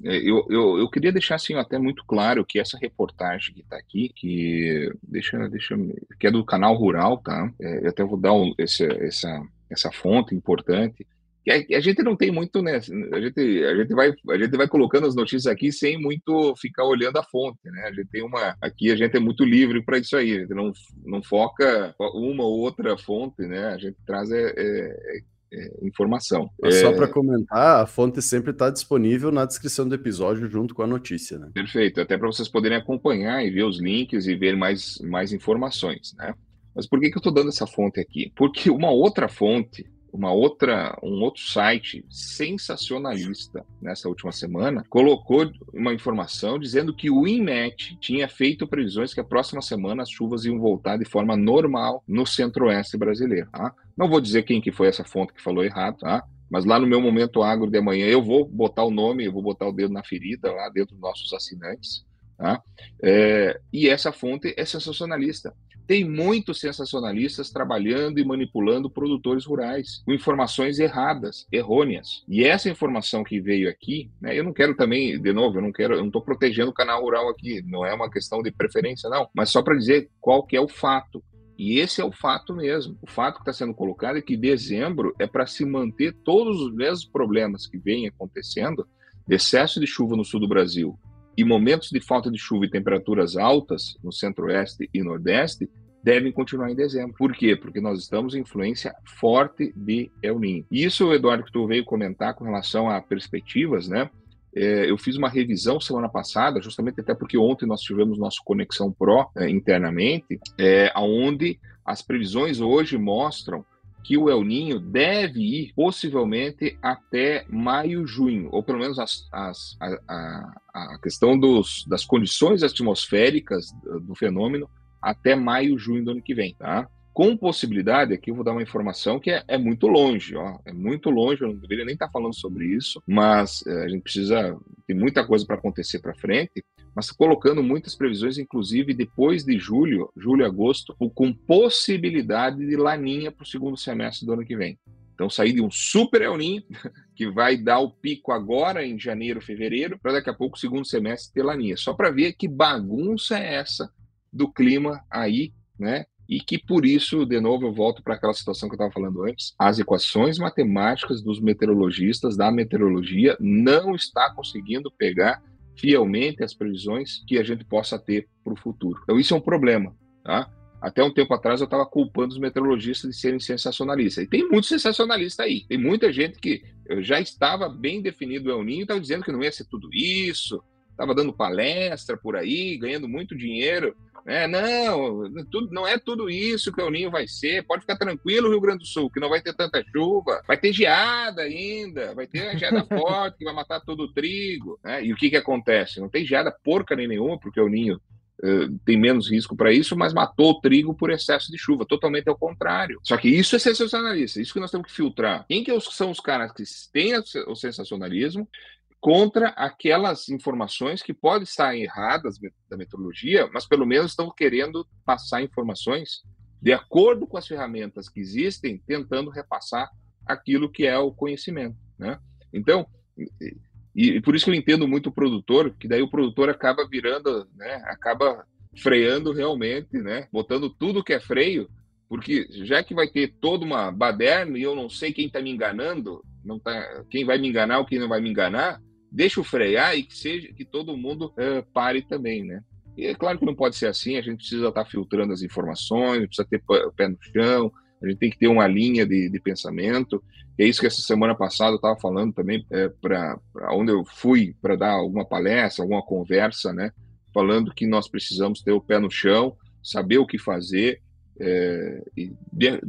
É, eu, eu, eu queria deixar assim até muito claro que essa reportagem que está aqui, que deixa, deixa, que é do canal Rural, tá? É, eu até vou dar um, esse, essa, essa fonte importante. Que a, a, gente não tem muito, né? A gente, a gente vai, a gente vai colocando as notícias aqui sem muito ficar olhando a fonte, né? A gente tem uma, aqui a gente é muito livre para isso aí. A gente não, não foca uma ou outra fonte, né? A gente traz é, é, é, informação. Só para comentar, a fonte sempre está disponível na descrição do episódio junto com a notícia, né? Perfeito, até para vocês poderem acompanhar e ver os links e ver mais, mais informações, né? Mas por que, que eu estou dando essa fonte aqui? Porque uma outra fonte uma outra, um outro site sensacionalista nessa última semana colocou uma informação dizendo que o INMET tinha feito previsões que a próxima semana as chuvas iam voltar de forma normal no centro-oeste brasileiro. Tá? Não vou dizer quem que foi essa fonte que falou errado, tá? mas lá no meu momento agro de amanhã eu vou botar o nome, eu vou botar o dedo na ferida lá dentro dos nossos assinantes. Tá? É, e essa fonte é sensacionalista. Tem muitos sensacionalistas trabalhando e manipulando produtores rurais com informações erradas, errôneas. E essa informação que veio aqui, né, eu não quero também, de novo, eu não quero, eu não estou protegendo o canal rural aqui, não é uma questão de preferência, não, mas só para dizer qual que é o fato. E esse é o fato mesmo. O fato que está sendo colocado é que dezembro é para se manter todos os mesmos problemas que vêm acontecendo, excesso de chuva no sul do Brasil, e momentos de falta de chuva e temperaturas altas no centro-oeste e nordeste devem continuar em dezembro. Por quê? Porque nós estamos em influência forte de El Niño. Isso, Eduardo, que tu veio comentar com relação a perspectivas, né? É, eu fiz uma revisão semana passada, justamente até porque ontem nós tivemos nosso Conexão Pro é, internamente, é, onde as previsões hoje mostram que o El Ninho deve ir possivelmente até maio, junho, ou pelo menos as, as, a, a, a, questão dos, das condições atmosféricas do fenômeno até maio, junho do ano que vem, tá? Com possibilidade, aqui eu vou dar uma informação que é, é muito longe, ó, é muito longe, eu não deveria nem estar falando sobre isso, mas é, a gente precisa, tem muita coisa para acontecer para frente, mas colocando muitas previsões, inclusive depois de julho, julho agosto, com possibilidade de laninha para o segundo semestre do ano que vem. Então, sair de um super El que vai dar o pico agora em janeiro, fevereiro, para daqui a pouco, segundo semestre, ter laninha. Só para ver que bagunça é essa do clima aí, né? E que por isso, de novo, eu volto para aquela situação que eu estava falando antes, as equações matemáticas dos meteorologistas, da meteorologia, não está conseguindo pegar fielmente as previsões que a gente possa ter para o futuro. Então, isso é um problema. Tá? Até um tempo atrás eu estava culpando os meteorologistas de serem sensacionalistas. E tem muito sensacionalista aí. Tem muita gente que já estava bem definido o El Ninho e estava dizendo que não ia ser tudo isso, estava dando palestra por aí, ganhando muito dinheiro. Né? Não, tudo, não é tudo isso que o Ninho vai ser. Pode ficar tranquilo, Rio Grande do Sul, que não vai ter tanta chuva. Vai ter geada ainda, vai ter geada forte que vai matar todo o trigo. Né? E o que, que acontece? Não tem geada porca nem nenhuma, porque o Ninho Uh, tem menos risco para isso, mas matou o trigo por excesso de chuva, totalmente ao contrário. Só que isso é sensacionalista, isso que nós temos que filtrar. Quem que são os caras que têm o sensacionalismo contra aquelas informações que podem estar erradas da metodologia, mas pelo menos estão querendo passar informações de acordo com as ferramentas que existem, tentando repassar aquilo que é o conhecimento, né? Então, e, e, por isso que eu entendo muito o produtor, que daí o produtor acaba virando, né, acaba freando realmente, né, botando tudo que é freio, porque já que vai ter toda uma baderna e eu não sei quem está me enganando, não tá, quem vai me enganar ou quem não vai me enganar, deixa eu frear e que seja que todo mundo uh, pare também, né? E é claro que não pode ser assim, a gente precisa estar tá filtrando as informações, precisa ter pé no chão, a gente tem que ter uma linha de, de pensamento. é isso que essa semana passada eu estava falando também, é, para onde eu fui para dar alguma palestra, alguma conversa, né? Falando que nós precisamos ter o pé no chão, saber o que fazer, é, e de,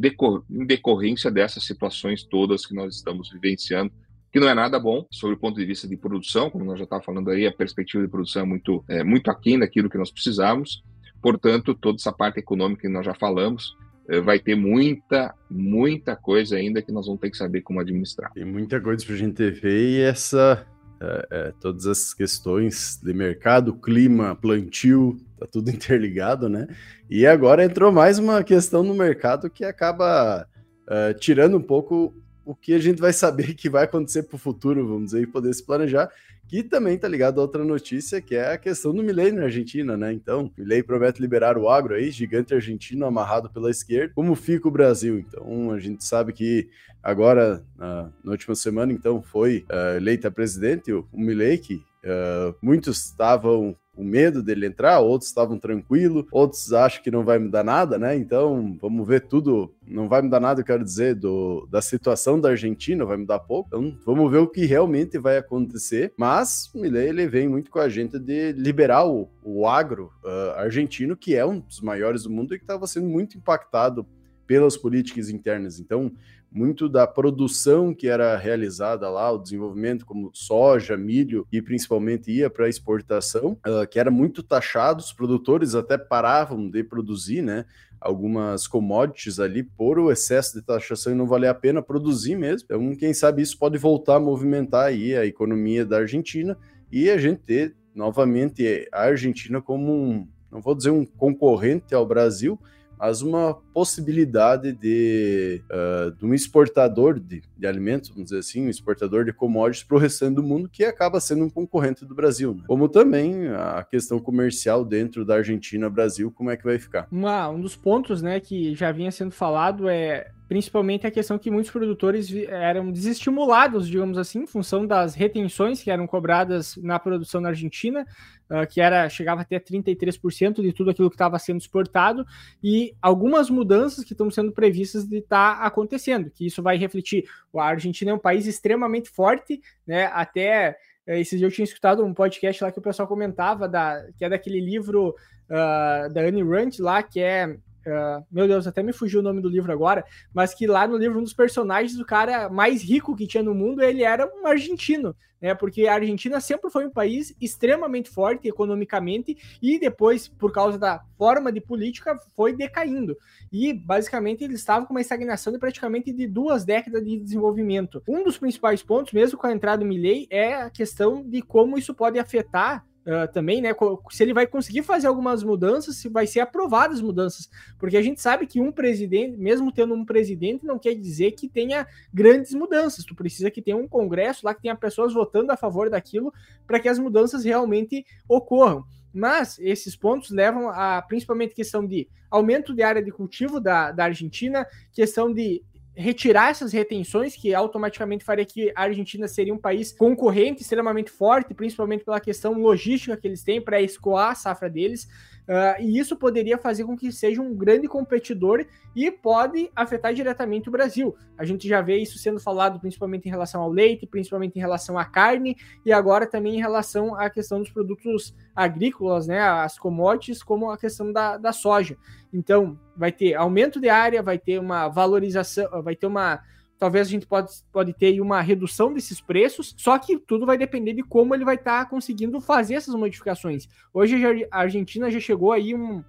em decorrência dessas situações todas que nós estamos vivenciando, que não é nada bom sobre o ponto de vista de produção, como nós já estávamos falando aí, a perspectiva de produção é muito, é, muito aquém daquilo que nós precisamos. Portanto, toda essa parte econômica que nós já falamos, eh, vai ter muita, muita coisa ainda que nós vamos ter que saber como administrar. Tem muita coisa para a gente ver e essa, é, é, todas essas questões de mercado, clima, plantio, tá tudo interligado, né? E agora entrou mais uma questão no mercado que acaba é, tirando um pouco o que a gente vai saber que vai acontecer para o futuro, vamos dizer, e poder se planejar, que também tá ligado a outra notícia, que é a questão do Milley na Argentina, né? Então, Milley promete liberar o agro aí, gigante argentino amarrado pela esquerda. Como fica o Brasil? Então, a gente sabe que agora, na, na última semana, então, foi uh, eleita presidente o, o Milley, que uh, muitos estavam o medo dele entrar, outros estavam tranquilos, outros acham que não vai mudar nada, né? Então, vamos ver tudo. Não vai mudar nada, eu quero dizer, do, da situação da Argentina, vai mudar pouco. Então, vamos ver o que realmente vai acontecer. Mas o Milei, ele vem muito com a agenda de liberar o, o agro uh, argentino, que é um dos maiores do mundo e que estava sendo muito impactado pelas políticas internas. Então, muito da produção que era realizada lá, o desenvolvimento como soja, milho e principalmente ia para exportação, uh, que era muito taxado, os produtores até paravam de produzir, né? Algumas commodities ali por o excesso de taxação e não valer a pena produzir mesmo. Então, quem sabe isso pode voltar a movimentar aí a economia da Argentina e a gente ter novamente a Argentina como um, não vou dizer um concorrente ao Brasil, mas uma possibilidade de, uh, de um exportador de, de, alimentos, vamos dizer assim, um exportador de commodities para o restante do mundo, que acaba sendo um concorrente do Brasil. Né? Como também a questão comercial dentro da Argentina, Brasil, como é que vai ficar? Uma, um dos pontos né, que já vinha sendo falado é principalmente a questão que muitos produtores eram desestimulados, digamos assim, em função das retenções que eram cobradas na produção na Argentina, uh, que era chegava até 33% de tudo aquilo que estava sendo exportado, e algumas mudanças que estão sendo previstas de estar tá acontecendo, que isso vai refletir. A Argentina é um país extremamente forte, né? Até eh, esses dias eu tinha escutado um podcast lá que o pessoal comentava, da, que é daquele livro uh, da Anne Rand lá, que é Uh, meu Deus, até me fugiu o nome do livro agora, mas que lá no livro um dos personagens, o cara mais rico que tinha no mundo, ele era um argentino, né? Porque a Argentina sempre foi um país extremamente forte economicamente e depois, por causa da forma de política, foi decaindo. E basicamente eles estavam com uma estagnação de praticamente de duas décadas de desenvolvimento. Um dos principais pontos, mesmo com a entrada do Milley, é a questão de como isso pode afetar uh, também, né? Se ele vai conseguir fazer algumas mudanças, se vai ser aprovadas mudanças, porque a gente sabe que um presidente, mesmo tendo um presidente, não quer dizer que tenha grandes mudanças. Tu precisa que tenha um congresso lá que tenha pessoas votando a favor daquilo para que as mudanças realmente ocorram. Mas esses pontos levam a principalmente questão de aumento de área de cultivo da, da Argentina, questão de retirar essas retenções, que automaticamente faria que a Argentina seria um país concorrente extremamente forte, principalmente pela questão logística que eles têm para escoar a safra deles. Uh, e isso poderia fazer com que seja um grande competidor e pode afetar diretamente o Brasil. A gente já vê isso sendo falado principalmente em relação ao leite, principalmente em relação à carne e agora também em relação à questão dos produtos agrícolas, né, as commodities, como a questão da, da soja. Então, vai ter aumento de área, vai ter uma valorização, vai ter uma talvez a gente pode, pode ter uma redução desses preços, só que tudo vai depender de como ele vai estar tá conseguindo fazer essas modificações. Hoje a Argentina já chegou aí um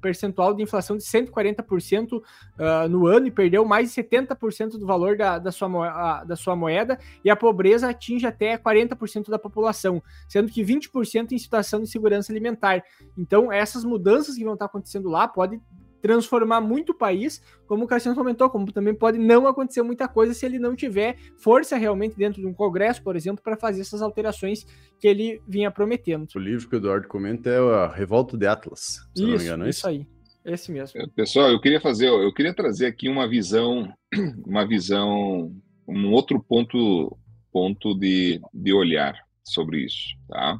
percentual de inflação de 140% uh, ah, no ano e perdeu mais de 70% do valor da, da, sua, da sua moeda, e a pobreza atinge até 40% da população, sendo que 20% em situação de segurança alimentar. Então, essas mudanças que vão estar acontecendo lá podem transformar muito o país, como o Cassiano comentou, como também pode não acontecer muita coisa se ele não tiver força realmente dentro de um congresso, por exemplo, para fazer essas alterações que ele vinha prometendo. O livro que o Eduardo comenta é a Revolta de Atlas, se isso, não me engano, é isso? isso aí. Esse mesmo. É, pessoal, eu queria fazer, eu queria trazer aqui uma visão, uma visão, um outro ponto, ponto de, de olhar sobre isso, tá?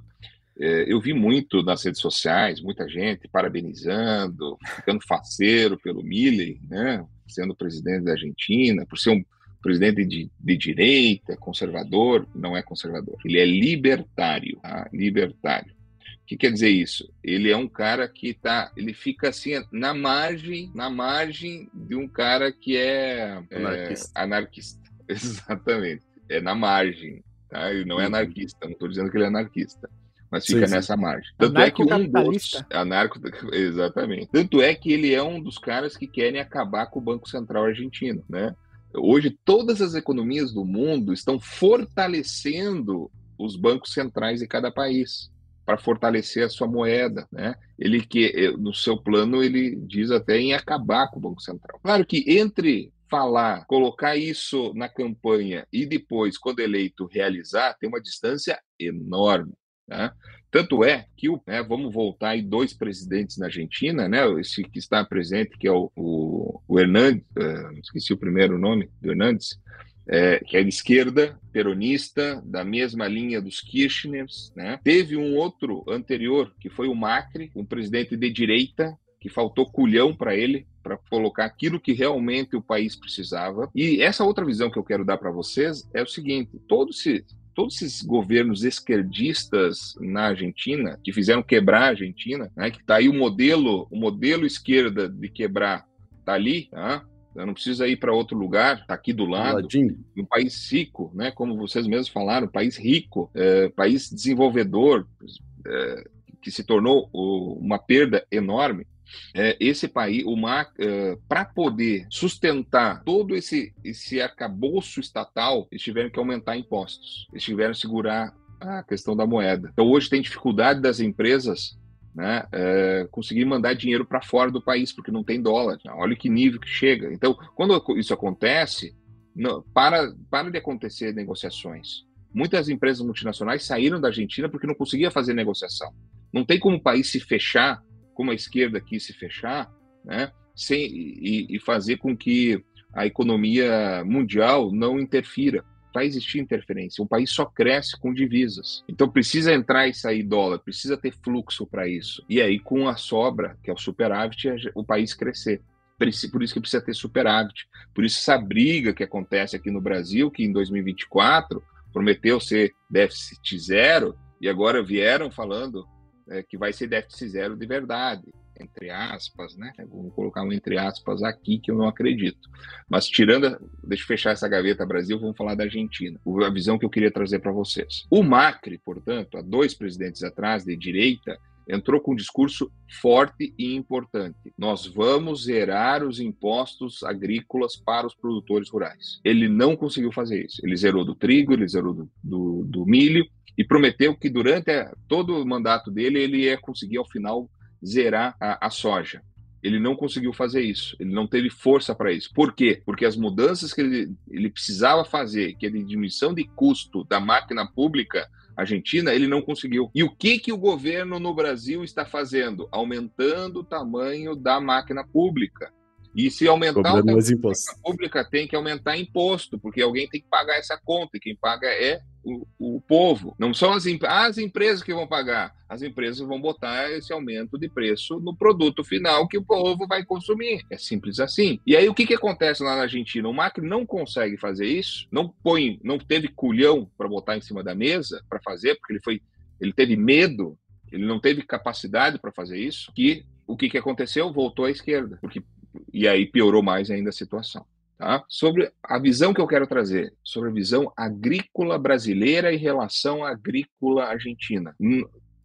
É, eu vi muito nas redes sociais, muita gente parabenizando, ficando faceiro pelo Milley, né, sendo presidente da Argentina, por ser um presidente de, de direita, conservador, não é conservador, ele é libertário, tá? libertário. O que quer dizer isso? Ele é um cara que tá, ele fica assim na margem, na margem de um cara que é anarquista. É, anarquista. Exatamente, é na margem, tá? Ele não é uhum. anarquista, não estou dizendo que ele é anarquista mas fica sim, nessa sim. margem. Tanto é que um dos, anarco, exatamente. Tanto é que ele é um dos caras que querem acabar com o Banco Central argentino, né? Hoje todas as economias do mundo estão fortalecendo os bancos centrais de cada país para fortalecer a sua moeda, né? Ele que eh, no seu plano ele diz até em acabar com o Banco Central. Claro que entre falar, colocar isso na campanha e depois, quando eleito, realizar, tem uma distância enorme. Né? Tanto é que, né, vamos voltar aí, dois presidentes na Argentina, né, esse que está presente, que é o, o, o Hernandes, uh, esqueci o primeiro nome do Hernandes, é, que é de esquerda, peronista, da mesma linha dos Kirchners. Né? Teve um outro anterior, que foi o Macri, um presidente de direita, que faltou culhão para ele, para colocar aquilo que realmente o país precisava. E essa outra visão que eu quero dar para vocês é o seguinte: todos se todos esses governos esquerdistas na Argentina, que fizeram quebrar a Argentina, né, que está aí o modelo, o modelo esquerda de quebrar, está ali, tá? não precisa ir para outro lugar, está aqui do lado. Um país rico, né, como vocês mesmos falaram, país rico, é, país desenvolvedor, é, que se tornou uma perda enorme é, esse país, o MAC, é, para poder sustentar todo esse, esse arcabouço estatal, eles tiveram que aumentar impostos, eles tiveram que segurar a questão da moeda. Então, hoje tem dificuldade das empresas né, é, conseguir mandar dinheiro para fora do país, porque não tem dólar. Olha que nível que chega. Então, quando isso acontece, não, para, para de acontecer negociações. Muitas empresas multinacionais saíram da Argentina porque não conseguia fazer negociação. Não tem como o país se fechar como a esquerda quis se fechar, né, sem, e, e fazer com que a economia mundial não interfira. Vai existir interferência. Um país só cresce com divisas. Então precisa entrar e sair dólar, precisa ter fluxo para isso. E aí, com a sobra, que é o superávit, o país crescer. Por isso que precisa ter superávit. Por isso essa briga que acontece aqui no Brasil, que em 2024 prometeu ser déficit zero, e agora vieram falando é, que vai ser déficit zero de verdade, entre aspas, né? Vamos colocar um entre aspas aqui que eu não acredito. Mas tirando, deixa eu fechar essa gaveta Brasil, vamos falar da Argentina. A visão que eu queria trazer para vocês. O Macri, portanto, há dois presidentes atrás de direita, entrou com um discurso forte e importante. Nós vamos zerar os impostos agrícolas para os produtores rurais. Ele não conseguiu fazer isso. Ele zerou do trigo, ele zerou do, do, do milho e prometeu que durante todo o mandato dele ele ia conseguir ao final zerar a, a soja. Ele não conseguiu fazer isso, ele não teve força para isso. Por quê? Porque as mudanças que ele, ele precisava fazer, que é de diminuição de custo da máquina pública argentina, ele não conseguiu. E o que, que o governo no Brasil está fazendo? Aumentando o tamanho da máquina pública. E se aumentar o a pública tem que aumentar imposto, porque alguém tem que pagar essa conta, e quem paga é o, o povo. Não são as, as empresas que vão pagar, as empresas vão botar esse aumento de preço no produto final que o povo vai consumir. É simples assim. E aí o que, que acontece lá na Argentina? O Macri não consegue fazer isso, não põe, não teve culhão para botar em cima da mesa para fazer, porque ele foi, ele teve medo, ele não teve capacidade para fazer isso, que o que, que aconteceu? Voltou à esquerda, porque e aí piorou mais ainda a situação. Tá? Sobre a visão que eu quero trazer, sobre a visão agrícola brasileira em relação à agrícola argentina.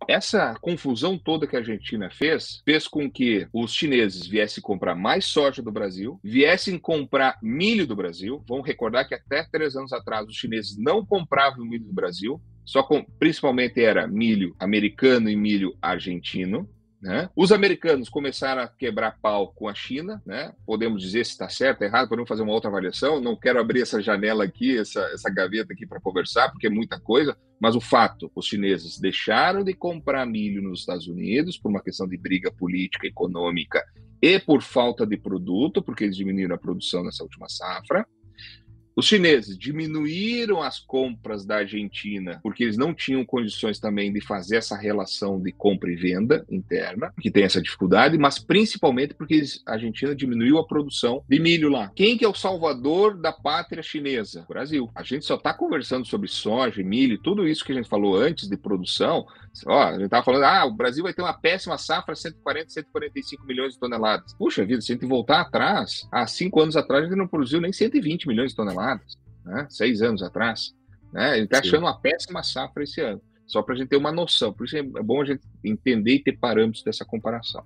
Essa confusão toda que a Argentina fez, fez com que os chineses viessem comprar mais soja do Brasil, viessem comprar milho do Brasil. Vamos recordar que até três anos atrás os chineses não compravam milho do Brasil, só com, principalmente era milho americano e milho argentino. Né? Os americanos começaram a quebrar pau com a China, né? podemos dizer se está certo ou errado, podemos fazer uma outra avaliação. Não quero abrir essa janela aqui, essa, essa gaveta aqui para conversar, porque é muita coisa, mas o fato, os chineses deixaram de comprar milho nos Estados Unidos por uma questão de briga política, econômica e por falta de produto, porque eles diminuíram a produção nessa última safra. Os chineses diminuíram as compras da Argentina porque eles não tinham condições também de fazer essa relação de compra e venda interna, que tem essa dificuldade, mas principalmente porque a Argentina diminuiu a produção de milho lá. Quem que é o salvador da pátria chinesa? O Brasil. A gente só está conversando sobre soja, milho, tudo isso que a gente falou antes de produção. Ó, a gente estava falando, ah, o Brasil vai ter uma péssima safra, 140, 145 milhões de toneladas. Puxa vida, se a gente voltar atrás, há cinco anos atrás a gente não produziu nem 120 milhões de toneladas toneladas, né? seis anos atrás. Né? Ele está achando uma péssima safra esse ano, só para a gente ter uma noção. Por isso é bom a gente entender e ter parâmetros dessa comparação.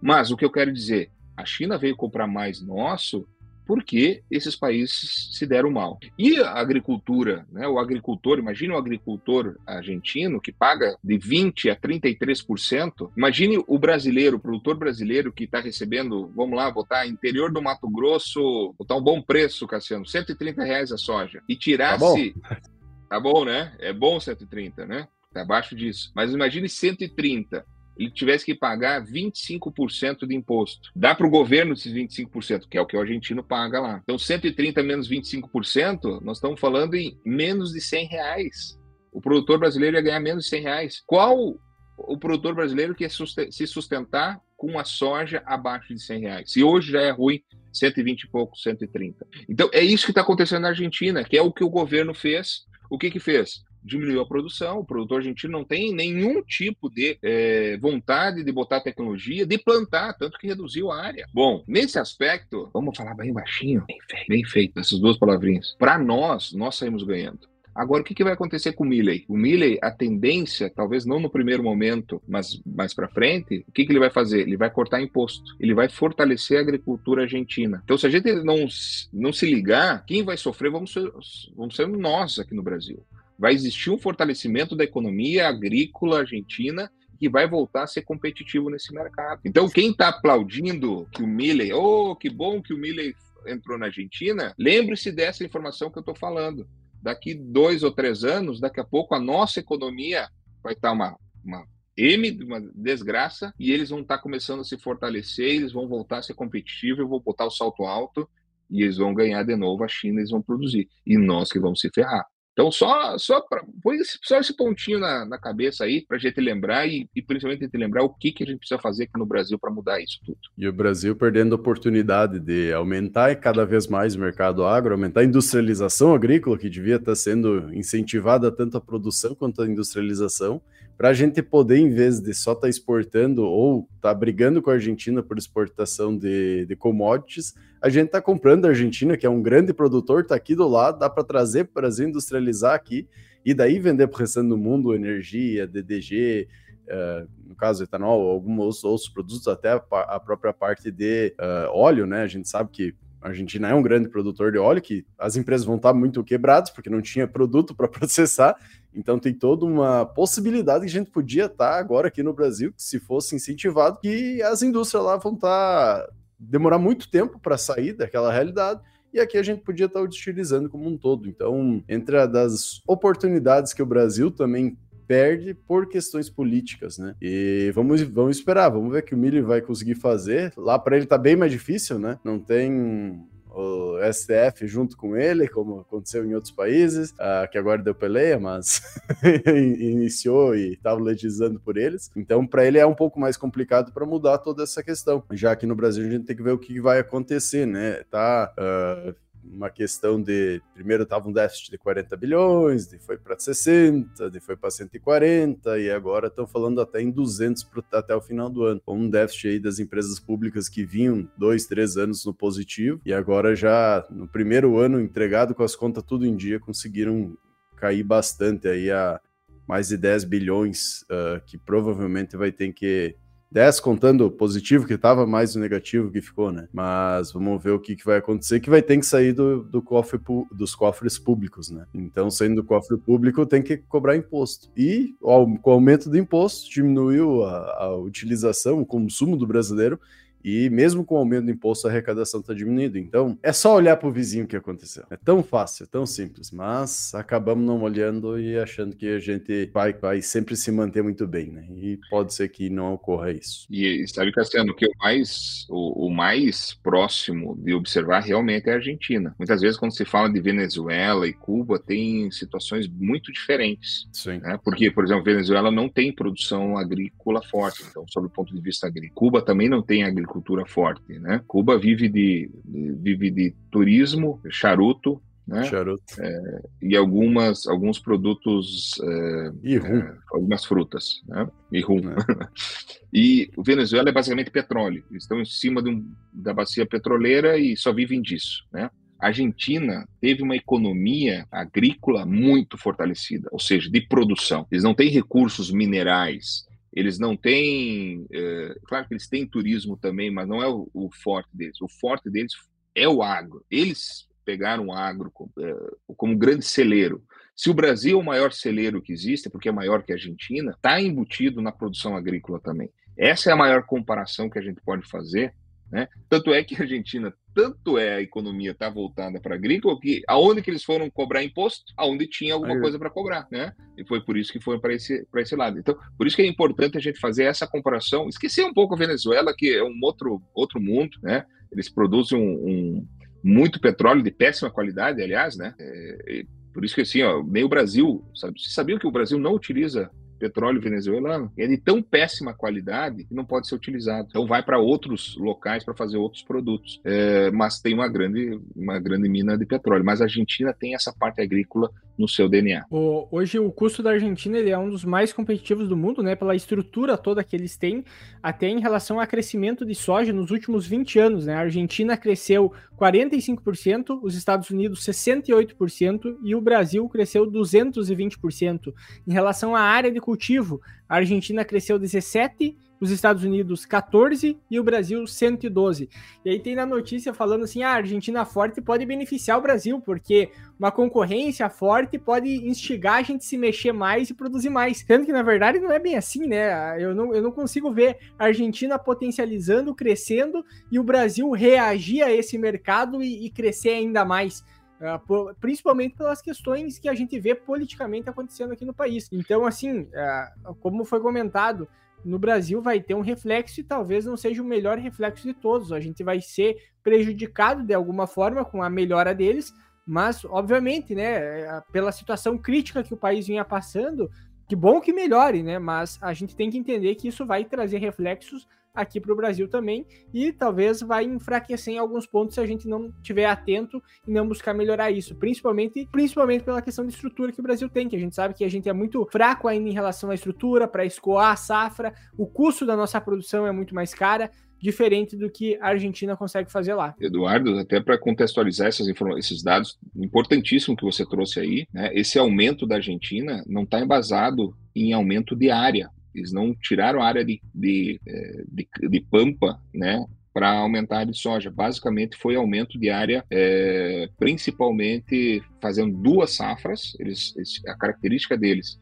Mas o que eu quero dizer, a China veio comprar mais nosso porque esses países se deram mal. E a agricultura, né, o agricultor, imagine o agricultor argentino que paga de 20% a 33%, imagine o brasileiro, o produtor brasileiro que está recebendo, vamos lá, botar interior do Mato Grosso, botar um bom preço, Cassiano, 130 reais a soja, e tirasse... Tá bom, tá bom né? É bom 130, né? Tá abaixo disso. Mas imagine 130 ele tivesse que pagar 25% de imposto. Dá para o governo esses 25%, que é o que o argentino paga lá. Então, 130 menos 25%, nós estamos falando em menos de 100 reais. O produtor brasileiro ia ganhar menos de 100 reais. Qual o produtor brasileiro que ia se sustentar com a soja abaixo de 100 reais? Se hoje já é ruim, 120 e pouco, 130. Então, é isso que está acontecendo na Argentina, que é o que o governo fez. O que que fez? Diminuiu a produção, o produtor argentino não tem nenhum tipo de é, vontade de botar tecnologia, de plantar, tanto que reduziu a área. Bom, nesse aspecto, vamos falar bem baixinho, bem feito, bem feito essas duas palavrinhas. Para nós, nós saímos ganhando. Agora, o que, que vai acontecer com o Milley? O Milley, a tendência, talvez não no primeiro momento, mas mais para frente, o que, que ele vai fazer? Ele vai cortar imposto. Ele vai fortalecer a agricultura argentina. Então, se a gente não, não se ligar, quem vai sofrer vamos ser, vamos ser nós aqui no Brasil vai existir um fortalecimento da economia agrícola argentina que vai voltar a ser competitivo nesse mercado. Então, quem está aplaudindo que o Milley, oh, que bom que o Milley entrou na Argentina, lembre-se dessa informação que eu estou falando. Daqui dois ou três anos, daqui a pouco, a nossa economia vai estar tá uma, uma M, uma desgraça, e eles vão estar tá começando a se fortalecer, eles vão voltar a ser competitivos, vão botar o salto alto, e eles vão ganhar de novo a China, eles vão produzir. E nós que vamos se ferrar. Então, só, só, pra, põe esse, só esse pontinho na, na cabeça aí, para a gente lembrar e, e principalmente gente lembrar o que, que a gente precisa fazer aqui no Brasil para mudar isso tudo. E o Brasil perdendo a oportunidade de aumentar cada vez mais o mercado agro, aumentar a industrialização agrícola, que devia estar sendo incentivada tanto a produção quanto a industrialização, para a gente poder, em vez de só estar tá exportando ou estar tá brigando com a Argentina por exportação de, de commodities, a gente está comprando a Argentina, que é um grande produtor, está aqui do lado, dá para trazer para o Brasil industrializar aqui e daí vender para o restante do mundo energia, DDG, uh, no caso etanol, alguns outros produtos, até a, a própria parte de uh, óleo, né? A gente sabe que a Argentina é um grande produtor de óleo, que as empresas vão estar muito quebradas, porque não tinha produto para processar. Então tem toda uma possibilidade que a gente podia estar agora aqui no Brasil, que se fosse incentivado, que as indústrias lá vão estar demorar muito tempo para sair daquela realidade. E aqui a gente podia estar utilizando como um todo. Então, entre as oportunidades que o Brasil também perde por questões políticas, né? E vamos, vamos esperar, vamos ver o que o Mili vai conseguir fazer. Lá para ele tá bem mais difícil, né? Não tem o STF junto com ele, como aconteceu em outros países, uh, que agora deu peleia, mas iniciou e estava legislando por eles. Então, para ele é um pouco mais complicado para mudar toda essa questão. Já que no Brasil a gente tem que ver o que vai acontecer, né? Tá uh, uma questão de primeiro estava um déficit de 40 bilhões, de foi para 60, de foi para 140 e agora estão falando até em 200 pro, até o final do ano. Um déficit aí das empresas públicas que vinham dois, três anos no positivo e agora já no primeiro ano entregado com as contas tudo em dia conseguiram cair bastante aí a mais de 10 bilhões uh, que provavelmente vai ter que 10 contando positivo que estava, mais o negativo que ficou, né? Mas vamos ver o que, que vai acontecer, que vai ter que sair do, do cofre, dos cofres públicos, né? Então, saindo do cofre público, tem que cobrar imposto. E com o aumento do imposto, diminuiu a, a utilização, o consumo do brasileiro, e mesmo com o aumento do imposto, a arrecadação está diminuindo. Então, é só olhar para o vizinho que aconteceu. É tão fácil, tão simples, mas acabamos não olhando e achando que a gente vai, vai sempre se manter muito bem, né? E pode ser que não ocorra isso. E sabe, Cassiano, que o mais, o, o mais próximo de observar realmente é a Argentina. Muitas vezes, quando se fala de Venezuela e Cuba, tem situações muito diferentes. Sim. Né? Porque, por exemplo, Venezuela não tem produção agrícola forte, então, sob o ponto de vista agrícola. Cuba também não tem agricultura agricultura forte, né? Cuba vive de, de vive de turismo, charuto, né? Charuto. É, e algumas alguns produtos é, e rum. É, algumas frutas, né? E rum. É. e o Venezuela é basicamente petróleo. Eles estão em cima um, da bacia petroleira e só vivem disso, né? A Argentina teve uma economia agrícola muito fortalecida, ou seja, de produção. Eles não têm recursos minerais, eles não têm. É, claro que eles têm turismo também, mas não é o, o, forte deles. O forte deles é o agro. Eles pegaram o agro como, é, como grande celeiro. Se o Brasil é o maior celeiro que existe, porque é maior que a Argentina, está embutido na produção agrícola também. Essa é a maior comparação que a gente pode fazer né? Tanto é que a Argentina, tanto é a economia está voltada para agrícola, que aonde que eles foram cobrar imposto? Aonde tinha alguma Aí. coisa para cobrar, né? E foi por isso que foram para esse, esse lado. Então, por isso que é importante a gente fazer essa comparação, esquecer um pouco a Venezuela, que é um outro, outro mundo, né? Eles produzem um, um muito petróleo de péssima qualidade, aliás, né? É, por isso que assim, ó, nem o Brasil, sabe? Você sabia que o Brasil não utiliza petróleo venezuelano é de tão péssima qualidade que não pode ser utilizado. Então vai para outros locais para fazer outros produtos. É, mas tem uma grande, uma grande mina de petróleo. Mas a Argentina tem essa parte agrícola no seu DNA. O, hoje o custo da Argentina ele é um dos mais competitivos do mundo, né? Pela estrutura toda que eles têm, até em relação ao crescimento de soja nos últimos 20 anos, né? A Argentina cresceu 45%, os Estados Unidos 68% e o Brasil cresceu 220%. Em relação à área de cultivo, a Argentina cresceu 17 os Estados Unidos 14 e o Brasil 112. E aí tem na notícia falando assim: ah, a Argentina forte pode beneficiar o Brasil, porque uma concorrência forte pode instigar a gente se mexer mais e produzir mais. Sendo que na verdade não é bem assim, né? Eu não, eu não consigo ver a Argentina potencializando, crescendo e o Brasil reagir a esse mercado e, e crescer ainda mais. Uh, principalmente pelas questões que a gente vê politicamente acontecendo aqui no país. Então, assim, uh, como foi comentado, no Brasil vai ter um reflexo e talvez não seja o melhor reflexo de todos. A gente vai ser prejudicado de alguma forma com a melhora deles, mas obviamente, né, pela situação crítica que o país vinha passando, que bom que melhore, né? Mas a gente tem que entender que isso vai trazer reflexos aqui para o Brasil também e talvez vai enfraquecer em alguns pontos se a gente não tiver atento e não buscar melhorar isso, principalmente principalmente pela questão de estrutura que o Brasil tem, que a gente sabe que a gente é muito fraco ainda em relação à estrutura para escoar a safra, o custo da nossa produção é muito mais cara diferente do que a Argentina consegue fazer lá. Eduardo, até para contextualizar essas esses dados importantíssimos que você trouxe aí, né, esse aumento da Argentina não está embasado em aumento de área Eles não tiraram área de, de, é, de, de pampa, né? Para aumentar a de soja. Basicamente foi aumento de área, é, principalmente fazendo duas safras. Eles, a característica deles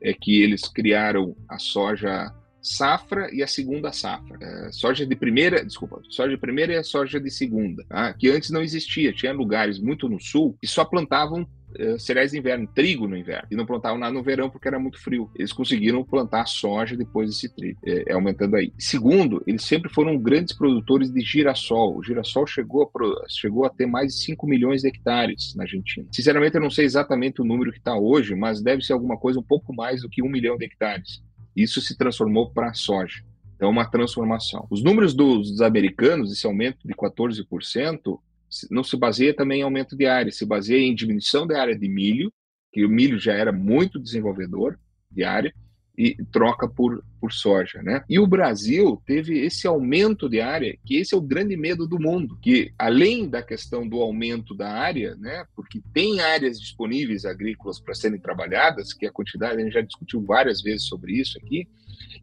é que eles criaram a soja safra e a segunda safra. É, soja de primeira, desculpa, soja de primeira e a soja de segunda, tá? que antes não existia. Tinha lugares muito no sul que só plantavam é, cereais de inverno, trigo no inverno, e não plantavam nada no verão porque era muito frio. Eles conseguiram plantar soja depois desse trigo, é, é aumentando aí. Segundo, eles sempre foram grandes produtores de girassol. O girassol chegou a, chegou a ter mais de 5 milhões de hectares na Argentina. Sinceramente, eu não sei exatamente o número que está hoje, mas deve ser alguma coisa um pouco mais do que um milhão de hectares. Isso se transformou para soja. Então, uma transformação. Os números dos, dos americanos, esse aumento de 14%, não se baseia também em aumento de área, se baseia em diminuição da área de milho, que o milho já era muito desenvolvedor de área, e troca por, por soja, né? E o Brasil teve esse aumento de área, que esse é o grande medo do mundo, que além da questão do aumento da área, né? Porque tem áreas disponíveis agrícolas para serem trabalhadas, que a quantidade a gente já discutiu várias vezes sobre isso aqui,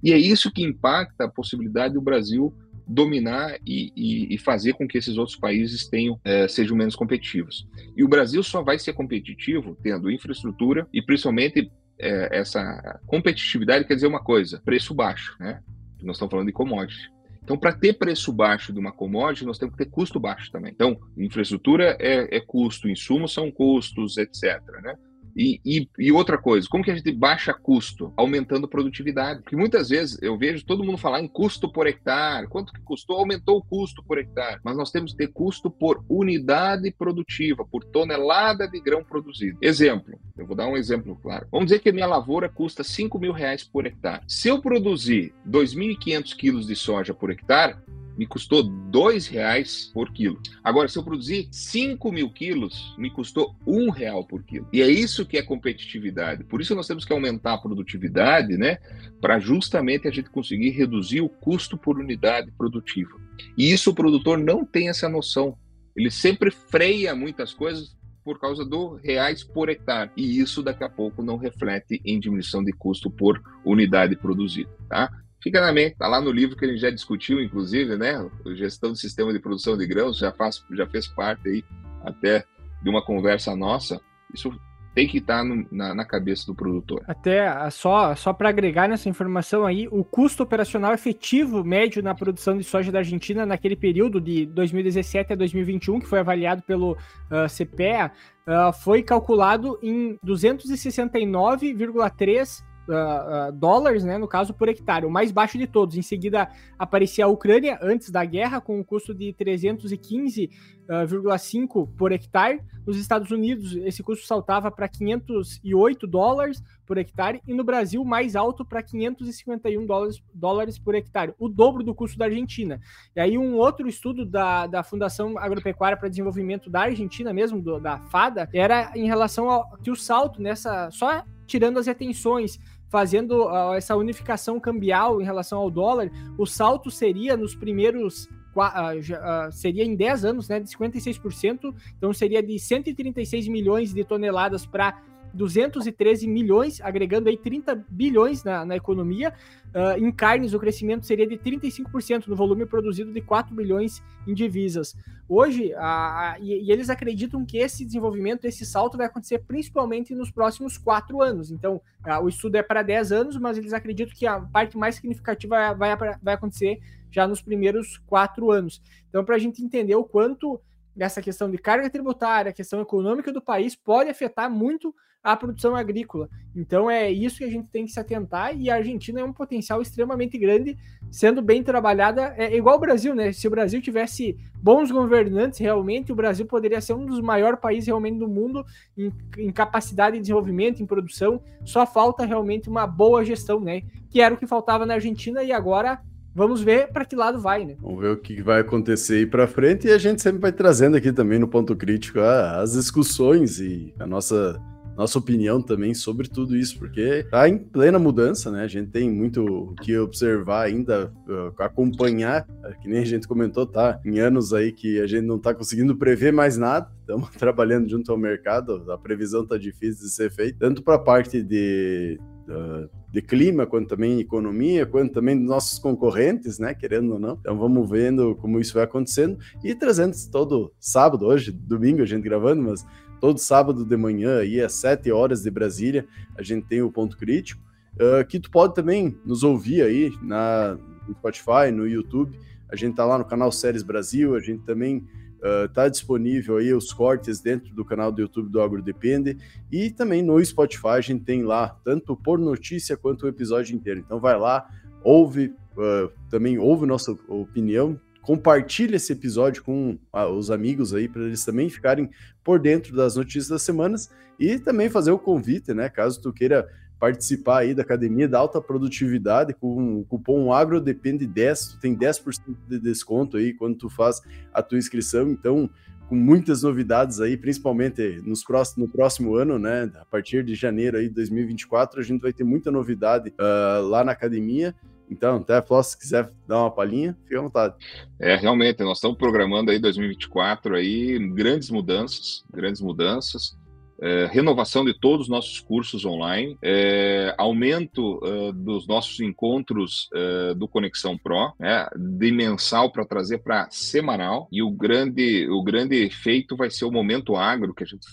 e é isso que impacta a possibilidade do Brasil dominar e, e, e, fazer com que esses outros países tenham é, sejam menos competitivos. E o Brasil só vai ser competitivo tendo infraestrutura e principalmente é, essa competitividade quer dizer uma coisa, preço baixo, né? Nós estamos falando de commodity. Então, para ter preço baixo de uma commodity, nós temos que ter custo baixo também. Então, infraestrutura é, é custo, insumos são custos, etc. Né? E, e, e, outra coisa, como que a gente baixa custo? Aumentando produtividade. Porque muitas vezes eu vejo todo mundo falar em custo por hectare. Quanto que custou? Aumentou o custo por hectare. Mas nós temos que ter custo por unidade produtiva, por tonelada de grão produzido. Exemplo, eu vou dar um exemplo claro. Vamos dizer que a minha lavoura custa 5 mil reais por hectare. Se eu produzir 2.500 quilos de soja por hectare, me custou dois reais por quilo. Agora, se eu produzir 5 mil quilos, me custou um real por quilo. E é isso que é competitividade. Por isso nós temos que aumentar a produtividade, né? Para justamente a gente conseguir reduzir o custo por unidade produtiva. E isso o produtor não tem essa noção. Ele sempre freia muitas coisas por causa do reais por hectare. E isso daqui a pouco não reflete em diminuição de custo por unidade produzida, tá? Fica na mente, tá lá no livro que a gente já discutiu, inclusive, né? Gestão do sistema de produção de grãos já faz, já fez parte aí até de uma conversa nossa. Isso tem que estar tá no, na, na, cabeça do produtor. Até só, só para agregar nessa informação aí, o custo operacional efetivo médio na produção de soja da Argentina naquele período de 2017 a 2021, que foi avaliado pelo uh, CPEA, uh, foi calculado em 269,3 uh, dólares, né, no caso, por hectare, o mais baixo de todos. Em seguida, aparecia a Ucrânia, antes da guerra, com um custo de 315,5 por hectare. Nos Estados Unidos, esse custo saltava para 508 dólares por hectare. E no Brasil, mais alto para 551 dólares, dólares por hectare, o dobro do custo da Argentina. E aí, um outro estudo da, da Fundação Agropecuária para Desenvolvimento da Argentina, mesmo, do, da FADA, era em relação ao que o salto nessa. Só tirando as retenções, fazendo uh, essa unificação cambial em relação ao dólar, o salto seria nos primeiros Uh, uh, seria em 10 anos, né, de 56%, então seria de 136 milhões de toneladas para 213 milhões, agregando aí 30 bilhões na, na economia. Uh, em carnes, o crescimento seria de 35% no volume produzido de 4 bilhões em divisas. Hoje, a, a, e, e, eles acreditam que esse desenvolvimento, esse salto vai acontecer principalmente nos próximos quatro anos. Então, a, o estudo é para 10 anos, mas eles acreditam que a parte mais significativa vai, vai acontecer já nos primeiros quatro anos. Então, para a gente entender o quanto essa questão de carga tributária, a questão econômica do país pode afetar muito a produção agrícola. Então é isso que a gente tem que se atentar e a Argentina é um potencial extremamente grande, sendo bem trabalhada, é igual o Brasil, né? Se o Brasil tivesse bons governantes realmente, o Brasil poderia ser um dos maiores países realmente do mundo em, em capacidade de desenvolvimento, em produção. Só falta realmente uma boa gestão, né? Que era o que faltava na Argentina e agora Vamos ver para que lado vai, né? Vamos ver o que vai acontecer aí para frente e a gente sempre vai trazendo aqui também no ponto crítico as discussões e a nossa nossa opinião também sobre tudo isso, porque tá em plena mudança, né? A gente tem muito o que observar ainda, uh, acompanhar, que nem a gente comentou, tá? Em anos aí que a gente não tá conseguindo prever mais nada, estamos trabalhando junto ao mercado, a previsão tá difícil de ser feita, tanto para a parte de uh, de clima, quanto também economia, quanto também dos nossos concorrentes, né? Querendo ou não. Então vamos vendo como isso vai acontecendo e trazendo todo sábado, hoje, domingo, a gente gravando, mas todo sábado de manhã, aí às 7 horas de Brasília, a gente tem o ponto crítico. Uh, que tu pode também nos ouvir aí na, no Spotify, no YouTube. A gente tá lá no canal Séries Brasil, a gente também está uh, disponível aí os cortes dentro do canal do YouTube do Agro Depende e também no Spotify a gente tem lá tanto por notícia quanto o episódio inteiro. Então vai lá, ouve, uh, também ouve nossa opinião, compartilha esse episódio com uh, os amigos aí para eles também ficarem por dentro das notícias das semanas e também fazer o convite, né? Caso tu queira participar aí da Academia da Alta Produtividade com o cupom AgroDepende10, tu tem 10% de desconto aí quando tu faz a tua inscrição, então com muitas novidades aí, principalmente nos próximos, no próximo ano, né, a partir de janeiro aí de 2024, a gente vai ter muita novidade uh, lá na academia, então, até Flávio, se quiser dar uma palhinha, fica à vontade. É, realmente, nós estamos programando aí 2024 aí grandes mudanças, grandes mudanças é, renovação de todos os nossos cursos online, é, aumento uh, dos nossos encontros uh, do Conexão Pro, né, de mensal para trazer para semanal, e o grande, o grande efeito vai ser o Momento Agro, que a gente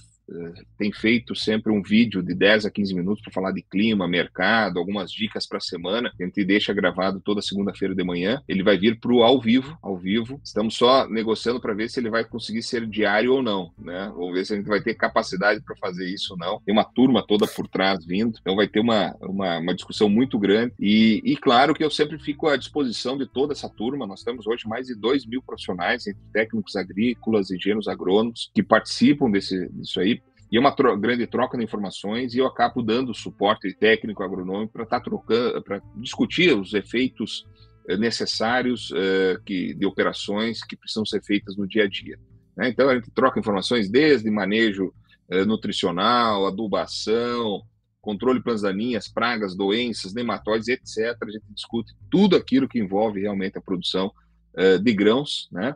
tem feito sempre um vídeo de 10 a 15 minutos para falar de clima, mercado, algumas dicas para a semana. A gente deixa gravado toda segunda-feira de manhã. Ele vai vir para o ao vivo, ao vivo. Estamos só negociando para ver se ele vai conseguir ser diário ou não, né? Vamos ver se a gente vai ter capacidade para fazer isso ou não. Tem uma turma toda por trás vindo, então vai ter uma, uma, uma discussão muito grande. E, e claro que eu sempre fico à disposição de toda essa turma. Nós temos hoje mais de 2 mil profissionais, entre técnicos agrícolas, engenheiros agrônomos, que participam desse, disso aí e é uma tro grande troca de informações e eu acabo dando suporte técnico agronômico para estar tá trocando, para discutir os efeitos eh, necessários uh, que, de operações que precisam ser feitas no dia a dia. Né? Então a gente troca informações desde manejo uh, nutricional, adubação, controle de plantas daninhas, pragas, doenças, nematóides, etc. A gente discute tudo aquilo que envolve realmente a produção uh, de grãos, né?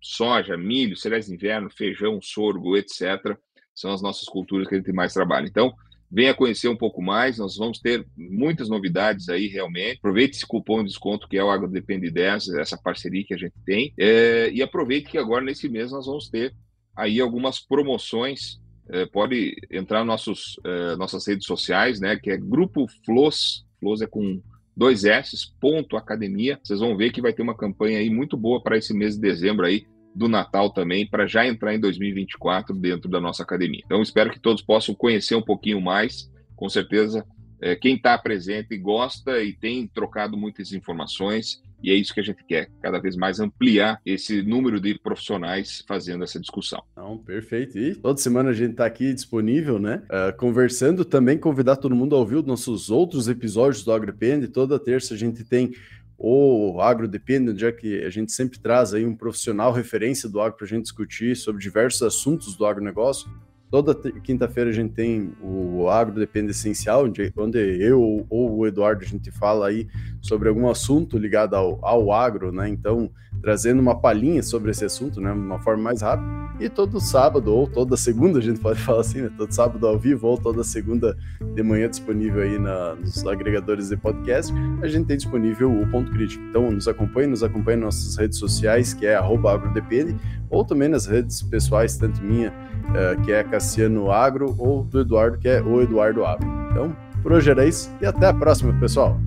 soja, milho, cereais de inverno, feijão, sorgo, etc são as nossas culturas que a gente mais trabalha. Então, venha conhecer um pouco mais, nós vamos ter muitas novidades aí realmente. Aproveite esse cupom de desconto que é o AgroDepende 10, essa parceria que a gente tem, é, e aproveite que agora nesse mês nós vamos ter aí algumas promoções. É, pode entrar nossos, é, nossas redes sociais, né, que é Grupo Flos, Flos é com dois S, ponto academia. Vocês vão ver que vai ter uma campanha aí muito boa para esse mês de dezembro aí, do Natal também, para já entrar em 2024 dentro da nossa academia. Então, espero que todos possam conhecer um pouquinho mais. Com certeza, é, quem está presente gosta e tem trocado muitas informações, e é isso que a gente quer, cada vez mais ampliar esse número de profissionais fazendo essa discussão. Não, perfeito. E toda semana a gente está aqui disponível, né? Uh, conversando, também convidar todo mundo a ouvir os nossos outros episódios do AgroPend. Toda terça a gente tem o Agro Dependent, já que a gente sempre traz aí um profissional referência do agro para a gente discutir sobre diversos assuntos do agronegócio. Toda quinta-feira a gente tem o Agro Depende Essencial, onde, eu ou o Eduardo a gente fala aí sobre algum assunto ligado ao, ao agro, né? Então, trazendo uma palhinha sobre esse assunto, né? Uma forma mais rápida. E todo sábado ou toda segunda, a gente pode falar assim, né? Todo sábado ao vivo ou toda segunda de manhã disponível aí na, nos agregadores de podcast, a gente tem disponível o Ponto Crítico. Então, nos acompanhe, nos acompanhe nas nossas redes sociais, que é agrodepende, ou também nas redes pessoais, tanto minha, uh, que é Cassiano Agro, ou do Eduardo, que é o Eduardo Agro. Então, por hoje era isso e até a próxima, pessoal.